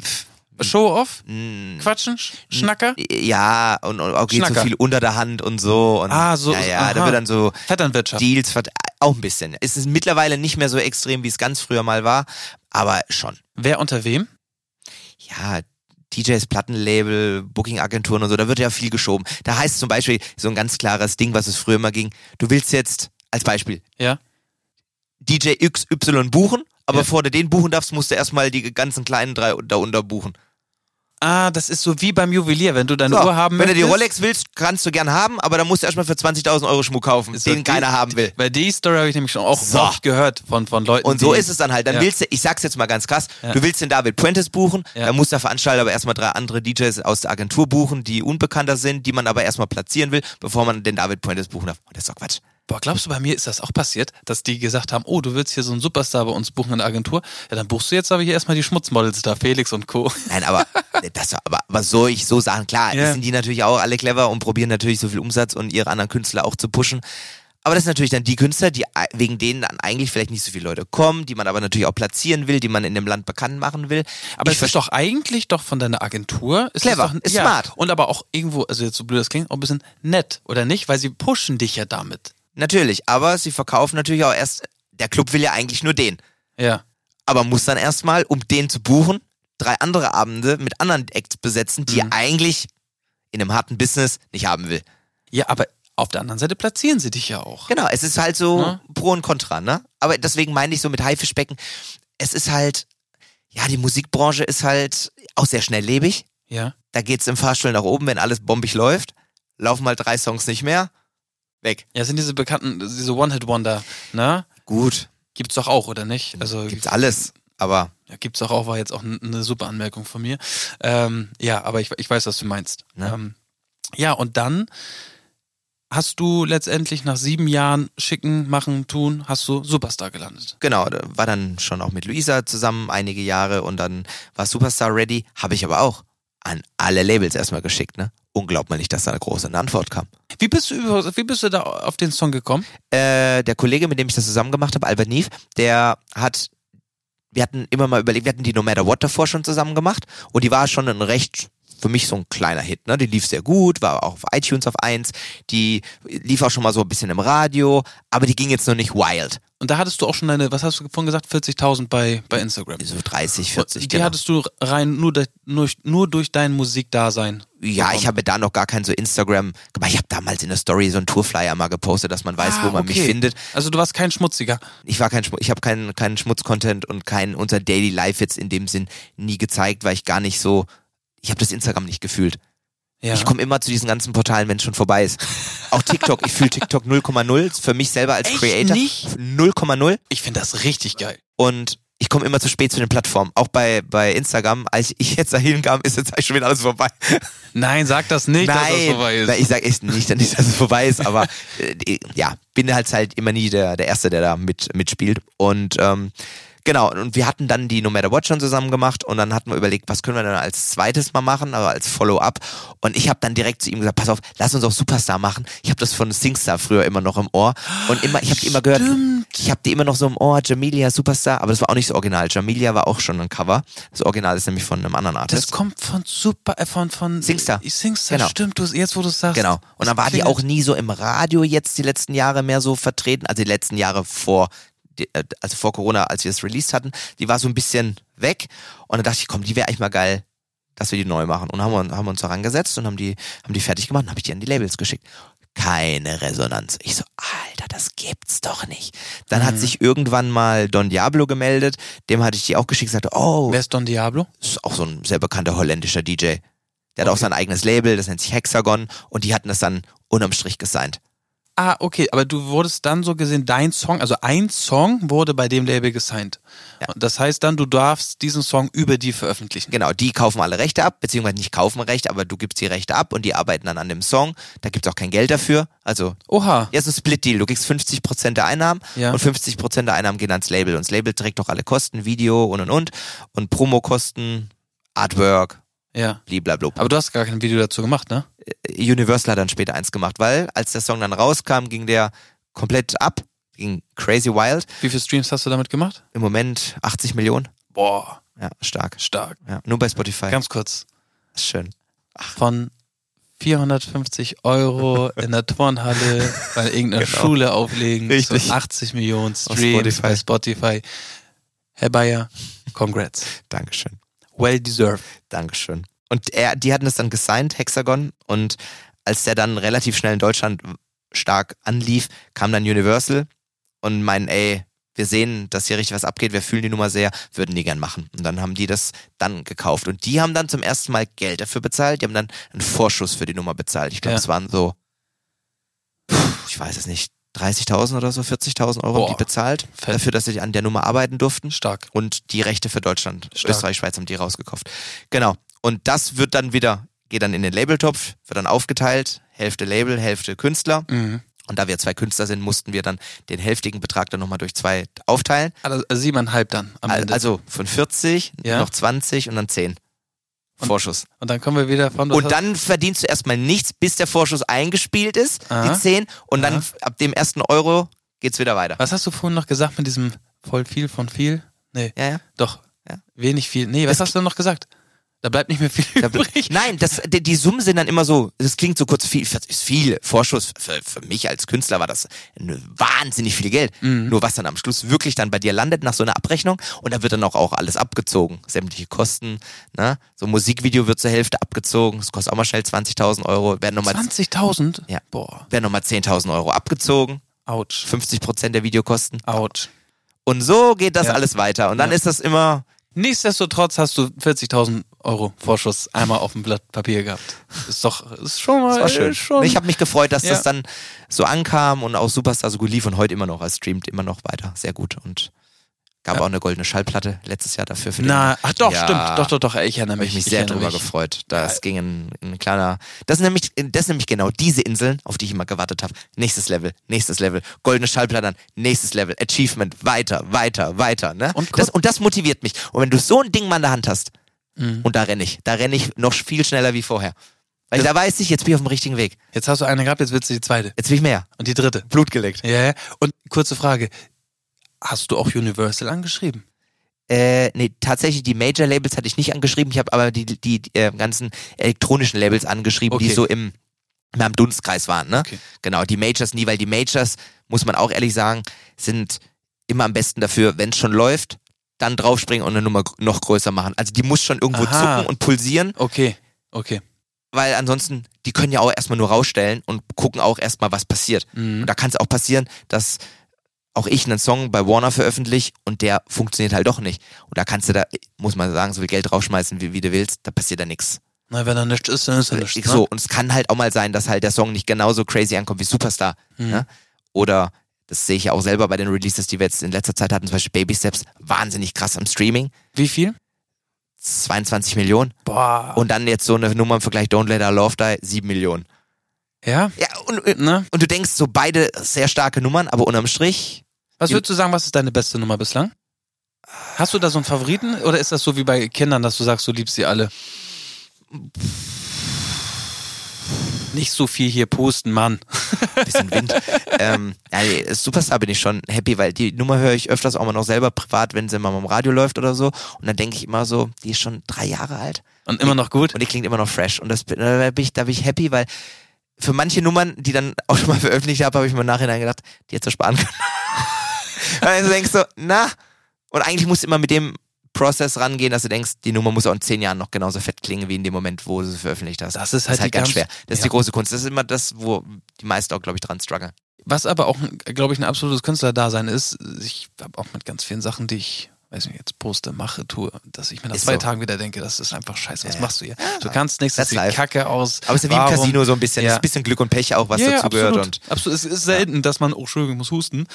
Show-off? mh, Quatschen? Sch Schnacker? Ja, und, und auch geht so viel unter der Hand und so. Und, Ah, so- Ja, ja, da wird dann so Vetternwirtschaft. Deals, auch ein bisschen. Es ist mittlerweile nicht mehr so extrem, wie es ganz früher mal war, aber schon. Wer unter wem? Ja, DJs, Plattenlabel, Booking-Agenturen und so, da wird ja viel geschoben. Da heißt zum Beispiel so ein ganz klares Ding, was es früher immer ging. Du willst jetzt, als Beispiel, Ja. DJ XY buchen, aber Ja. bevor du den buchen darfst, musst du erstmal die ganzen kleinen drei darunter buchen. Ah, das ist so wie beim Juwelier, wenn du deine So, Uhr haben wenn du möchtest. die Rolex willst, kannst du gern haben, aber dann musst du erstmal für 20.000 Euro Schmuck kaufen, so den die- keiner haben will. Weil die Story habe ich nämlich schon auch So. oft gehört von, von Leuten. Und so ist es dann halt. Dann Ja. willst du, ich sag's jetzt mal ganz krass, Ja. du willst den David Puentes buchen, Ja. dann muss der Veranstalter aber erstmal drei andere DJs aus der Agentur buchen, die unbekannter sind, die man aber erstmal platzieren will, bevor man den David Puentes buchen darf. Und das ist doch Quatsch. Boah, glaubst du, bei mir ist das auch passiert, dass die gesagt haben, oh, du willst hier so einen Superstar bei uns buchen in der Agentur? Ja, dann buchst du jetzt aber hier erstmal die Schmutzmodels da, Felix und Co. Nein, aber das, aber, aber so ich so Sachen, klar, Ja. sind die natürlich auch alle clever und probieren natürlich so viel Umsatz und ihre anderen Künstler auch zu pushen. Aber das sind natürlich dann die Künstler, die ei- wegen denen dann eigentlich vielleicht nicht so viele Leute kommen, die man aber natürlich auch platzieren will, die man in dem Land bekannt machen will. Aber ich es ist doch eigentlich doch von deiner Agentur. Ist Clever, doch, ist ja, smart. Und aber auch irgendwo, also jetzt so blöd das klingt, auch ein bisschen nett, oder nicht? Weil sie pushen dich ja damit. Natürlich, aber sie verkaufen natürlich auch erst, der Club will ja eigentlich nur den. Ja. Aber muss dann erstmal, um den zu buchen, drei andere Abende mit anderen Acts besetzen, die er eigentlich in einem harten Business nicht haben will. Ja, aber auf der anderen Seite platzieren sie dich ja auch. Genau, es ist halt so Ja. Pro und Contra, ne? Aber deswegen meine ich so mit Haifischbecken, es ist halt, ja, die Musikbranche ist halt auch sehr schnelllebig. Ja. Da geht's im Fahrstuhl nach oben, wenn alles bombig läuft. Laufen mal drei Songs nicht mehr. Weg. Ja, sind diese bekannten, diese One-Hit-Wonder, ne? Gut, Gibt's doch auch, oder nicht? Also gibt's alles. Aber Ja, gibt's doch auch, war jetzt auch eine super Anmerkung von mir. Ähm, ja, aber ich, ich weiß, was du meinst. Ne? Ähm, ja, und dann hast du letztendlich nach sieben Jahren Schicken, Machen, Tun, hast du Superstar gelandet. genau, war dann schon auch mit Luisa zusammen einige Jahre und dann war Superstar ready. Habe ich aber auch an alle Labels erstmal geschickt, ne? Unglaublich, dass da eine große Antwort kam. Wie bist du wie bist du da auf den Song gekommen? Äh, der Kollege, mit dem ich das zusammen gemacht habe, Albert Nief, der hat wir hatten immer mal überlegt, wir hatten die No Matter What davor schon zusammen gemacht und die war schon ein recht für mich so ein kleiner Hit. Ne? Die lief sehr gut, war auch auf iTunes auf 1, die lief auch schon mal so ein bisschen im Radio, aber die ging jetzt noch nicht wild. Und da hattest du auch schon deine, was hast du vorhin gesagt, 40.000 bei, bei Instagram. So 30, 40. Die genau. hattest du rein nur, durch, nur, nur durch dein Musikdasein. Ja, bekommen. ich habe da noch gar kein so Instagram gemacht. Ich habe damals in der Story so einen Tourflyer mal gepostet, dass man weiß, Ah, wo man mich okay. findet. Also du warst kein Schmutziger. Ich war kein, Schmu- ich habe keinen keinen Schmutzcontent und kein unser Daily Life jetzt in dem Sinn nie gezeigt, weil ich gar nicht so, ich habe das Instagram nicht gefühlt. Ja. Ich komme immer zu diesen ganzen Portalen, wenn es schon vorbei ist. Auch TikTok, ich fühle TikTok 0,0 ist für mich selber als Echt Creator nicht? 0,0 ich finde das richtig geil. und ich komme immer zu spät zu den Plattformen. Auch bei, bei Instagram, als ich jetzt dahin kam, ist jetzt eigentlich schon wieder alles vorbei. Nein, sag das nicht, dass das Nein, vorbei ist. weil ich sage echt nicht, nicht, dass es vorbei ist, aber äh, ja, bin halt halt immer nie der, der Erste, der da mit, mitspielt. Und ähm, genau, und wir hatten dann die No Matter What schon zusammen gemacht und dann hatten wir überlegt, was können wir dann als zweites mal machen, aber als Follow-up. Und ich habe dann direkt zu ihm gesagt, pass auf, lass uns auch Superstar machen. Ich habe das von Singstar früher immer noch im Ohr und immer, ich habe die immer gehört, ich habe die immer noch so im Ohr, Jamilia Superstar, aber das war auch nicht das Original. Jamilia war auch schon ein Cover. Das Original ist nämlich von einem anderen Artist. Das kommt von Super, äh, von, von Singstar. Singstar, Genau. stimmt, du, jetzt wo du es sagst. Genau. Und dann war die auch nie so im Radio jetzt die letzten Jahre mehr so vertreten, also die letzten Jahre vor, die- äh, also vor Corona, als wir es released hatten, die war so ein bisschen weg. Und dann dachte ich, komm, die wäre eigentlich mal geil, dass wir die neu machen. Und haben wir, haben uns daran gesetzt und haben die, haben die fertig gemacht und habe ich die an die Labels geschickt. Keine Resonanz. Ich so, Alter, das gibt's doch nicht. Dann Mhm. hat sich irgendwann mal Don Diablo gemeldet, dem hatte ich die auch geschickt, sagte, oh, Wer ist Don Diablo? ist auch so ein sehr bekannter holländischer DJ. Der hat auch sein eigenes Label, das nennt sich Hexagon und die hatten das dann unterm Strich gesigned. Ah, okay, aber du wurdest dann so gesehen, dein Song, also ein Song wurde bei dem Label gesigned. Ja. Das heißt dann, du darfst diesen Song über die veröffentlichen. Genau, die kaufen alle Rechte ab, beziehungsweise nicht kaufen Rechte, aber du gibst die Rechte ab und die arbeiten dann an dem Song. Da gibt's auch kein Geld dafür. Also, Oha. ja, so ein Split-Deal. Du kriegst 50% der Einnahmen Ja. und 50% der Einnahmen gehen ans Label. Und das Label trägt doch alle Kosten, Video und und und. Und Promokosten, Artwork, Ja. blablabla. Aber du hast gar kein Video dazu gemacht, ne? Universal hat dann später eins gemacht, weil als der Song dann rauskam, ging der komplett ab, ging crazy wild. Wie viele Streams hast du damit gemacht? Im Moment 80 Millionen. Boah, Ja, stark. stark. Ja, nur bei Spotify. Ganz kurz. schön. Von 450 Euro in der Turnhalle bei irgendeiner Genau. Schule auflegen Richtig. zu 80 Millionen Streams Spotify. bei Spotify. Herr Bayer, congrats. Dankeschön. Well deserved. Dankeschön. Und er, die hatten es dann gesigned, Hexagon, und als der dann relativ schnell in Deutschland stark anlief, kam dann Universal und meinen, ey, wir sehen, dass hier richtig was abgeht, wir fühlen die Nummer sehr, würden die gern machen. Und dann haben die das dann gekauft. Und die haben dann zum ersten Mal Geld dafür bezahlt, die haben dann einen Vorschuss für die Nummer bezahlt. Ich glaube, Ja. es waren so, ich weiß es nicht, 30.000 oder so, 40.000 Euro haben die Boah, bezahlt, fett. dafür, dass sie an der Nummer arbeiten durften. Stark. Und die Rechte für Deutschland, Stark. Österreich, Schweiz haben die rausgekauft. Genau. Und das wird dann wieder, geht dann in den Labeltopf, wird dann aufgeteilt, Hälfte Label, Hälfte Künstler. Mhm. Und da wir zwei Künstler sind, mussten wir dann den hälftigen Betrag dann nochmal durch zwei aufteilen. Also siebeneinhalb dann am Ende. Also von 40, Ja. noch 20 und dann 10. Vorschuss. Und dann kommen wir wieder von Und dann verdienst du erstmal nichts, bis der Vorschuss eingespielt ist, Aha. die 10. Und dann Aha. ab dem ersten Euro geht's wieder weiter. Was hast du vorhin noch gesagt mit diesem voll viel von viel? Nee, Ja, ja. doch. Ja. Wenig viel. Nee, was Das- hast du noch gesagt? Da bleibt nicht mehr viel Da übrig. Nein, das, die, die Summen sind dann immer so, das klingt so kurz viel, ist viel Vorschuss. Für, für mich als Künstler war das wahnsinnig viel Geld. Mhm. Nur was dann am Schluss wirklich dann bei dir landet nach so einer Abrechnung und da wird dann auch, auch alles abgezogen. Sämtliche Kosten, ne? So ein Musikvideo wird zur Hälfte abgezogen, das kostet auch mal schnell 20.000 Euro, werden nochmal, 20.000? Ja. Boah. werden nochmal 10.000 Euro abgezogen, Autsch. 50 Prozent der Videokosten. Autsch. Und so geht das Ja. alles weiter. Und dann Ja. ist das immer, Nichtsdestotrotz hast du 40.000 Euro Vorschuss einmal auf dem Blatt Papier gehabt. Ist doch, ist schon mal, das war schön. schon. Ich habe mich gefreut, dass Ja. das dann so ankam und auch Superstar so gut lief und heute immer noch. Er streamt immer noch weiter. Sehr gut. Und gab auch eine goldene Schallplatte letztes Jahr dafür. Na, ach doch, Ja. stimmt. Doch, doch, doch. Ich erinnere Habe mich. ich mich ich sehr drüber mich. gefreut. Das ging ein, ein kleiner. Das sind nämlich, das sind nämlich genau diese Inseln, auf die ich immer gewartet habe. Nächstes Level, nächstes Level, goldene Schallplatte, nächstes Level, Achievement, weiter, weiter, weiter. Ne? Und das, und das motiviert mich. Und wenn du so ein Ding mal in der Hand hast, Mhm. und da renne ich, da renne ich noch viel schneller wie vorher. Weil da weiß ich, jetzt bin ich auf dem richtigen Weg. Jetzt hast du eine gehabt, jetzt willst du die zweite. Jetzt will ich mehr. Und die dritte. Blut geleckt. Ja, ja. Und kurze Frage. Hast du auch Universal angeschrieben? Äh, nee, tatsächlich die Major-Labels hatte ich nicht angeschrieben. Ich habe aber die, die, die äh, ganzen elektronischen Labels angeschrieben, die Okay. so im, in meinem Dunstkreis waren. Ne? Okay. Genau, die Majors nie, weil die Majors, muss man auch ehrlich sagen, sind immer am besten dafür, wenn es schon läuft, dann draufspringen und eine Nummer noch größer machen. Also die muss schon irgendwo Aha. zucken und pulsieren, Okay, okay. weil ansonsten, die können ja auch erstmal nur rausstellen und gucken auch erstmal, was passiert. Mhm. Und da kann es auch passieren, dass auch ich einen Song bei Warner veröffentliche und der funktioniert halt doch nicht. Und da kannst du da, muss man sagen, so viel Geld draufschmeißen, wie, wie du willst, da passiert da nichts. Na, wenn da nichts ist, dann ist da nichts. Ne? So, und es kann halt auch mal sein, dass halt der Song nicht genauso crazy ankommt wie Superstar. Mhm. Ne? Oder, das sehe ich ja auch selber bei den Releases, die wir jetzt in letzter Zeit hatten, zum Beispiel Baby Steps, wahnsinnig krass am Streaming. Wie viel? 22 Millionen. Boah. Und dann jetzt so eine Nummer im Vergleich Don't Let Our Love Die, 7 Millionen. ja? Ja, und, Ne? und du denkst so beide sehr starke Nummern, aber unterm Strich, Was würdest du sagen, was ist deine beste Nummer bislang? Hast du da so einen Favoriten oder ist das so wie bei Kindern, dass du sagst, du liebst sie alle? Nicht so viel hier posten, Mann. bisschen Wind. ähm, ja, Superstar bin ich schon happy, weil die Nummer höre ich öfters auch mal noch selber privat, wenn sie mal im Radio läuft oder so. Und dann denke ich immer so, die ist schon drei Jahre alt Und immer noch gut. und die klingt immer noch fresh. Und das, da, bin ich, da bin ich happy, weil für manche Nummern, die dann auch schon mal veröffentlicht habe, habe ich mir im Nachhinein gedacht, die hättest du sparen können. weil du denkst so, na, und eigentlich musst du immer mit dem Prozess rangehen, dass du denkst, die Nummer muss auch in zehn Jahren noch genauso fett klingen wie in dem Moment, wo du sie veröffentlicht hast. Das ist halt die ganz ganz- schwer. Das ist ja. die große Kunst. Das ist immer das, wo die meisten auch, glaube ich, dran strugglen. Was aber auch, glaube ich, ein absolutes Künstlerdasein ist, ich habe auch mit ganz vielen Sachen, die ich, weiß nicht, jetzt poste, mache, tue, dass ich mir nach Ist zwei so. Tagen wieder denke, das ist einfach scheiße, was Ja, machst du hier? Du kannst nichts, das sieht life. kacke aus. Aber es ist ja wie im Warum? Casino so ein bisschen. Ja. Ist ein bisschen Glück und Pech auch, was ja, dazu ja, gehört. absolut. Und absolut. Es ist selten, dass man, oh, Entschuldigung, ich muss husten.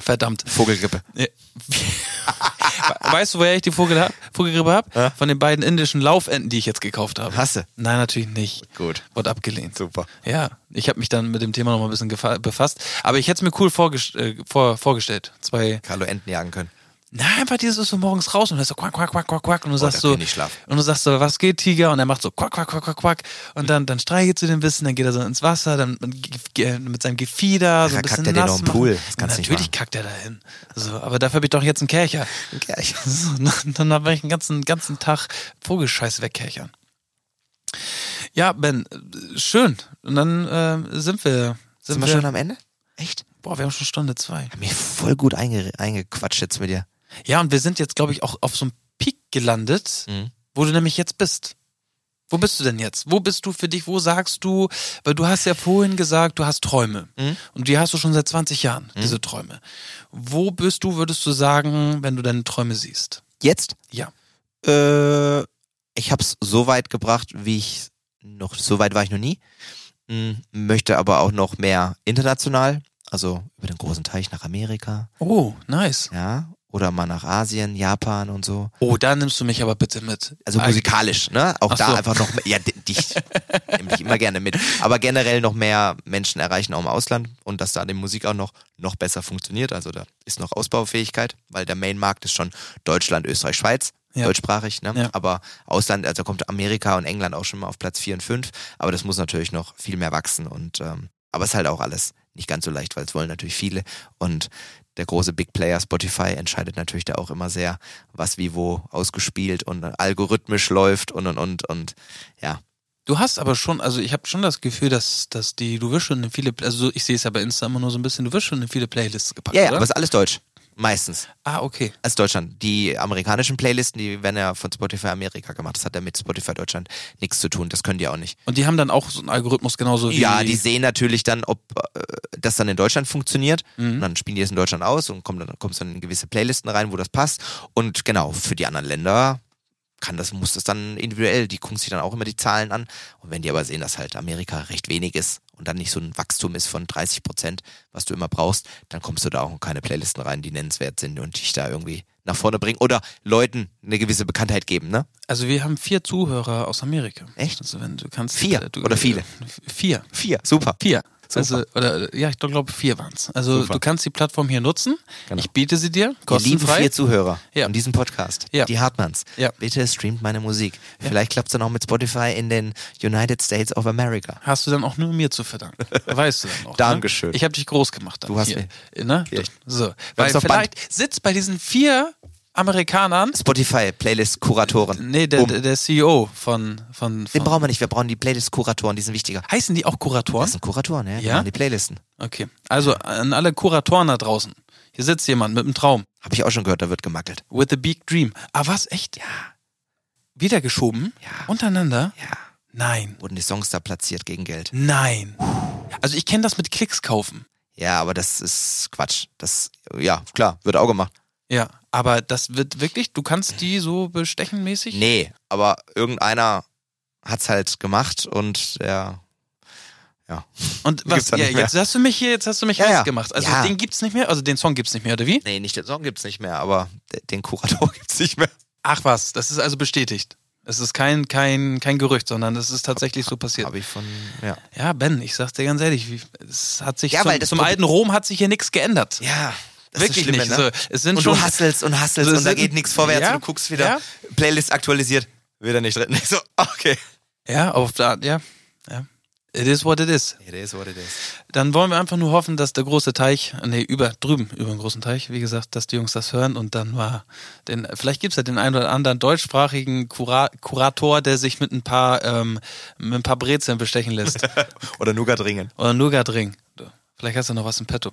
Verdammt. Vogelgrippe. Weißt du, woher ich die Vogel hab, Vogelgrippe habe? Ja? Von den beiden indischen Laufenten, die ich jetzt gekauft habe. Hasse. Nein, natürlich nicht. Gut. Wurde abgelehnt. Super. Ja, ich habe mich dann mit dem Thema noch mal ein bisschen befasst. Aber ich hätte es mir cool vorgest äh, vor vorgestellt. Zwei Carlo Enten jagen können. Na, einfach dieses ist so morgens raus und er so quack, quack, quack, quack, quack. Und du sagst da so, nicht und du sagst so, was geht, Tiger? Und er macht so quack, quack, quack, quack, quack. Und dann, dann streichelt sie den ein bisschen, dann geht er so ins Wasser, dann mit, seinem Gefieder, so ein bisschen kackt er den nass im machen. Pool? Das kannst nicht Natürlich machen. kackt er dahin. So, aber dafür habe ich doch jetzt einen Kercher. So, dann habe ich einen ganzen, ganzen Tag Vogelscheiß wegkerchern. Ja, Ben, schön. Und dann äh, sind wir, sind, Sind wir schon am Ende? Echt? boah, wir haben schon Stunde zwei. Hab mich voll gut einge eingequatscht jetzt mit dir. Ja, und wir sind jetzt, glaube ich, auch auf so einem Peak gelandet, Mhm. wo du nämlich jetzt bist. Wo bist du denn jetzt? Wo bist du für dich? Wo sagst du, weil du hast ja vorhin gesagt, du hast Träume. Mhm. Und die hast du schon seit 20 Jahren, diese Träume. Wo bist du, würdest du sagen, wenn du deine Träume siehst? Jetzt? Ja. Äh, ich hab's so weit gebracht, wie ich noch, so weit war ich noch nie. Hm, möchte aber auch noch mehr international, also über den großen Teich nach Amerika, Oh, nice. ja, oder mal nach Asien, Japan und so. Oh, da nimmst du mich aber bitte mit. Also musikalisch, ne? Auch Ach da so. einfach noch mehr, ja, di- dich nehme dich immer gerne mit. Aber generell noch mehr Menschen erreichen auch im Ausland und dass da die Musik auch noch, noch besser funktioniert. Also da ist noch Ausbaufähigkeit, weil der Main-Markt ist schon Deutschland, Österreich, Schweiz, Ja. deutschsprachig, ne? Ja. Aber Ausland, also kommt Amerika und England auch schon mal auf Platz 4 und 5, aber das muss natürlich noch viel mehr wachsen und ähm, aber es ist halt auch alles nicht ganz so leicht, weil es wollen natürlich viele und der große Big Player Spotify entscheidet natürlich da auch immer sehr, was wie wo ausgespielt und algorithmisch läuft und und und und ja. Du hast aber schon, also ich habe schon das Gefühl, dass, dass die, du wirst schon in viele, also ich sehe es ja bei Insta immer nur so ein bisschen, du wirst schon in viele Playlists gepackt, Ja, ja, aber es ist alles deutsch. Meistens. ah, okay. Als Deutschland. Die amerikanischen Playlisten, die werden ja von Spotify Amerika gemacht. Das hat ja mit Spotify Deutschland nichts zu tun. Das können die auch nicht. Und die haben dann auch so einen Algorithmus genauso wie. Ja, die sehen natürlich dann, ob äh, das dann in Deutschland funktioniert. Mhm. Und dann spielen die das in Deutschland aus und kommen dann, kommst dann in gewisse Playlisten rein, wo das passt. Und genau, für die anderen Länder kann das, muss das dann individuell, die gucken sich dann auch immer die Zahlen an. Und wenn die aber sehen, dass halt Amerika recht wenig ist und dann nicht so ein Wachstum ist von 30 Prozent, was du immer brauchst, dann kommst du da auch in keine Playlisten rein, die nennenswert sind und dich da irgendwie nach vorne bringen oder Leuten eine gewisse Bekanntheit geben, ne? Also wir haben vier Zuhörer aus Amerika. Echt? Also wenn du kannst. Vier äh, du, oder viele? äh, Vier. Vier, super. Vier. Also, oder, ja, ich glaube, vier waren es. Also, Super. du kannst die Plattform hier nutzen. Genau. Ich biete sie dir, kostenfrei. vier Zuhörer Ja. von diesem Podcast, Ja. die Hartmanns, Ja. bitte streamt meine Musik. Vielleicht klappt es dann auch mit Spotify in den United States of America. Hast du dann auch nur mir zu verdanken. Weißt du dann auch. Dankeschön. Ne? Ich habe dich groß gemacht. Dann Du hast hier. mich. Ne? Echt. So. Weil vielleicht sitzt bei diesen vier Amerikanern, Spotify-Playlist-Kuratoren. nee, der, Um. der, CEO von, von, Den von brauchen wir nicht, wir brauchen die Playlist-Kuratoren, die sind wichtiger. heißen die auch Kuratoren? Das sind Kuratoren, ja, Ja? die Playlisten. Okay. Also an alle Kuratoren da draußen. Hier sitzt jemand mit einem Traum. Habe ich auch schon gehört, da wird gemackelt. With a big dream. Ah, was? Echt? Ja, Wieder geschoben? Ja. Untereinander? ja. Nein. Wurden die Songs da platziert gegen Geld. Nein. Also ich kenne das mit Klicks kaufen. Ja, aber das ist Quatsch. Das, ja, klar, wird auch gemacht. Ja. Aber das wird wirklich, du kannst die so bestechenmäßig? Nee, aber irgendeiner hat's halt gemacht und der, ja. Und was? Ja, jetzt hast du mich hier, jetzt hast du mich Ja, ja. heiß gemacht. Also Ja. den gibt's nicht mehr, also den Song gibt's nicht mehr, oder wie? Nee, nicht den Song gibt's nicht mehr, aber de- den Kurator gibt's nicht mehr. Ach was, das ist also bestätigt. Es ist kein, kein, kein Gerücht, sondern es ist tatsächlich so passiert. Habe ich von, ja. Ja, Ben, ich sag's dir ganz ehrlich, wie- es hat sich Ja, zum, zum alten Rom hat sich hier nichts geändert. Ja, das Wirklich ist das Schlimme, nicht. Ne? So, es sind und du hasselst und hasselst So, und da geht nichts vorwärts Ja, und du guckst wieder, ja. Playlist aktualisiert, wieder nicht drin. Ich so, okay. Ja, auf der, ja, ja. It is what it is. It is what it is. Dann wollen wir einfach nur hoffen, dass der große Teich, nee, über, drüben, über den großen Teich, wie gesagt, dass die Jungs das hören und dann mal den, vielleicht gibt's ja den einen oder anderen deutschsprachigen Kura Kurator, der sich mit ein paar, ähm, mit ein paar Brezeln bestechen lässt. Oder Nougat-Ringen. oder Nougat-Ring. Du, Vielleicht hast du noch was im Petto.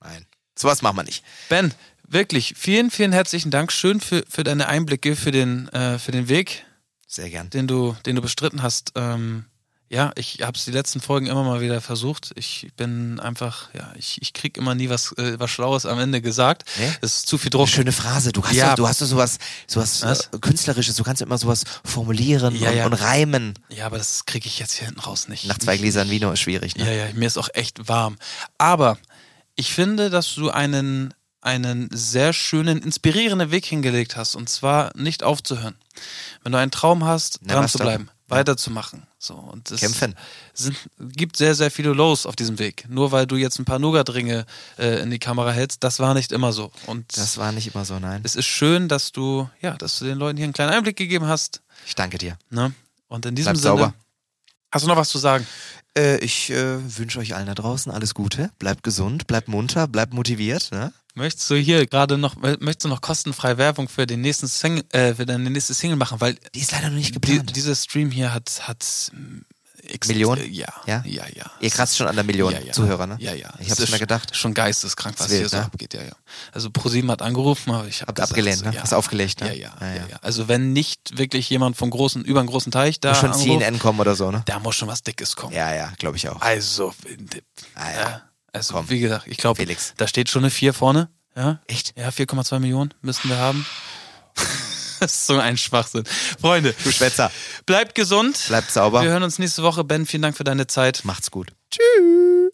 Nein. Sowas machen wir nicht. Ben, wirklich, vielen, vielen herzlichen Dank. Schön für, für deine Einblicke, für den, äh, für den Weg, Sehr gern. den du, den du bestritten hast. Ähm, ja, ich habe es die letzten Folgen immer mal wieder versucht. Ich bin einfach, ja, ich, ich krieg immer nie was, äh, was Schlaues am Ende gesagt. Nee? Es ist zu viel Druck. Eine schöne Phrase. Du hast, Ja. ja. du hast so sowas, sowas Was? äh, Künstlerisches. Du kannst immer sowas formulieren Ja, und, ja. und reimen. Ja, aber das kriege ich jetzt hier hinten raus nicht. Nach zwei Gläsern Vino ist schwierig, ne? Ja, ja, mir ist auch echt warm. Aber ich finde, dass du einen, einen sehr schönen, inspirierenden Weg hingelegt hast. Und zwar nicht aufzuhören. Wenn du einen Traum hast, Never dran zu bleiben, weiterzumachen. So, und es Kämpfen. Sind, gibt sehr, sehr viele Lows auf diesem Weg. Nur weil du jetzt ein paar Nougat-Ringe äh, in die Kamera hältst, das war nicht immer so. Und Das war nicht immer so, nein. es ist schön, dass du, ja, dass du den Leuten hier einen kleinen Einblick gegeben hast. Ich danke dir. Ne? Und in diesem Bleib Sinne. sauber. Hast du noch was zu sagen? Äh, ich äh, wünsche euch allen da draußen alles Gute. Bleibt gesund, bleibt munter, bleibt motiviert. Ne? Möchtest du hier gerade noch, möchtest du noch kostenfrei Werbung für den nächsten Single, äh, für deine nächste Single machen? Weil Die ist leider noch nicht die, geplant. dieser Stream hier hat, hat Millionen? äh, Ja, Ja? ja, ja. Ihr kratzt schon an der Million ja, ja. Zuhörer, ne? Ja, ja. Ich hab's ist mir gedacht. Schon geisteskrank, was wild, hier so ne? abgeht, ja, ja. Also ProSieben hat angerufen, aber ich habe abgelehnt, ne? Ja. Hast aufgelegt, ne? Ja, ja, Ja. Also wenn nicht wirklich jemand vom großen, über einen großen Teich da Muss schon anruft, CNN kommen oder so, ne? da muss schon was Dickes kommen. Ja, ja, glaube ich auch. Also, Ah, also Komm. wie gesagt, ich glaube, Felix. da steht schon eine 4 vorne. Ja, Echt? Ja, 4,2 Millionen müssten wir haben. das ist so ein Schwachsinn. Freunde, Du Schwätzer. bleibt gesund. Bleibt sauber. Wir hören uns nächste Woche. Ben, vielen Dank für deine Zeit. Macht's gut. Tschüss.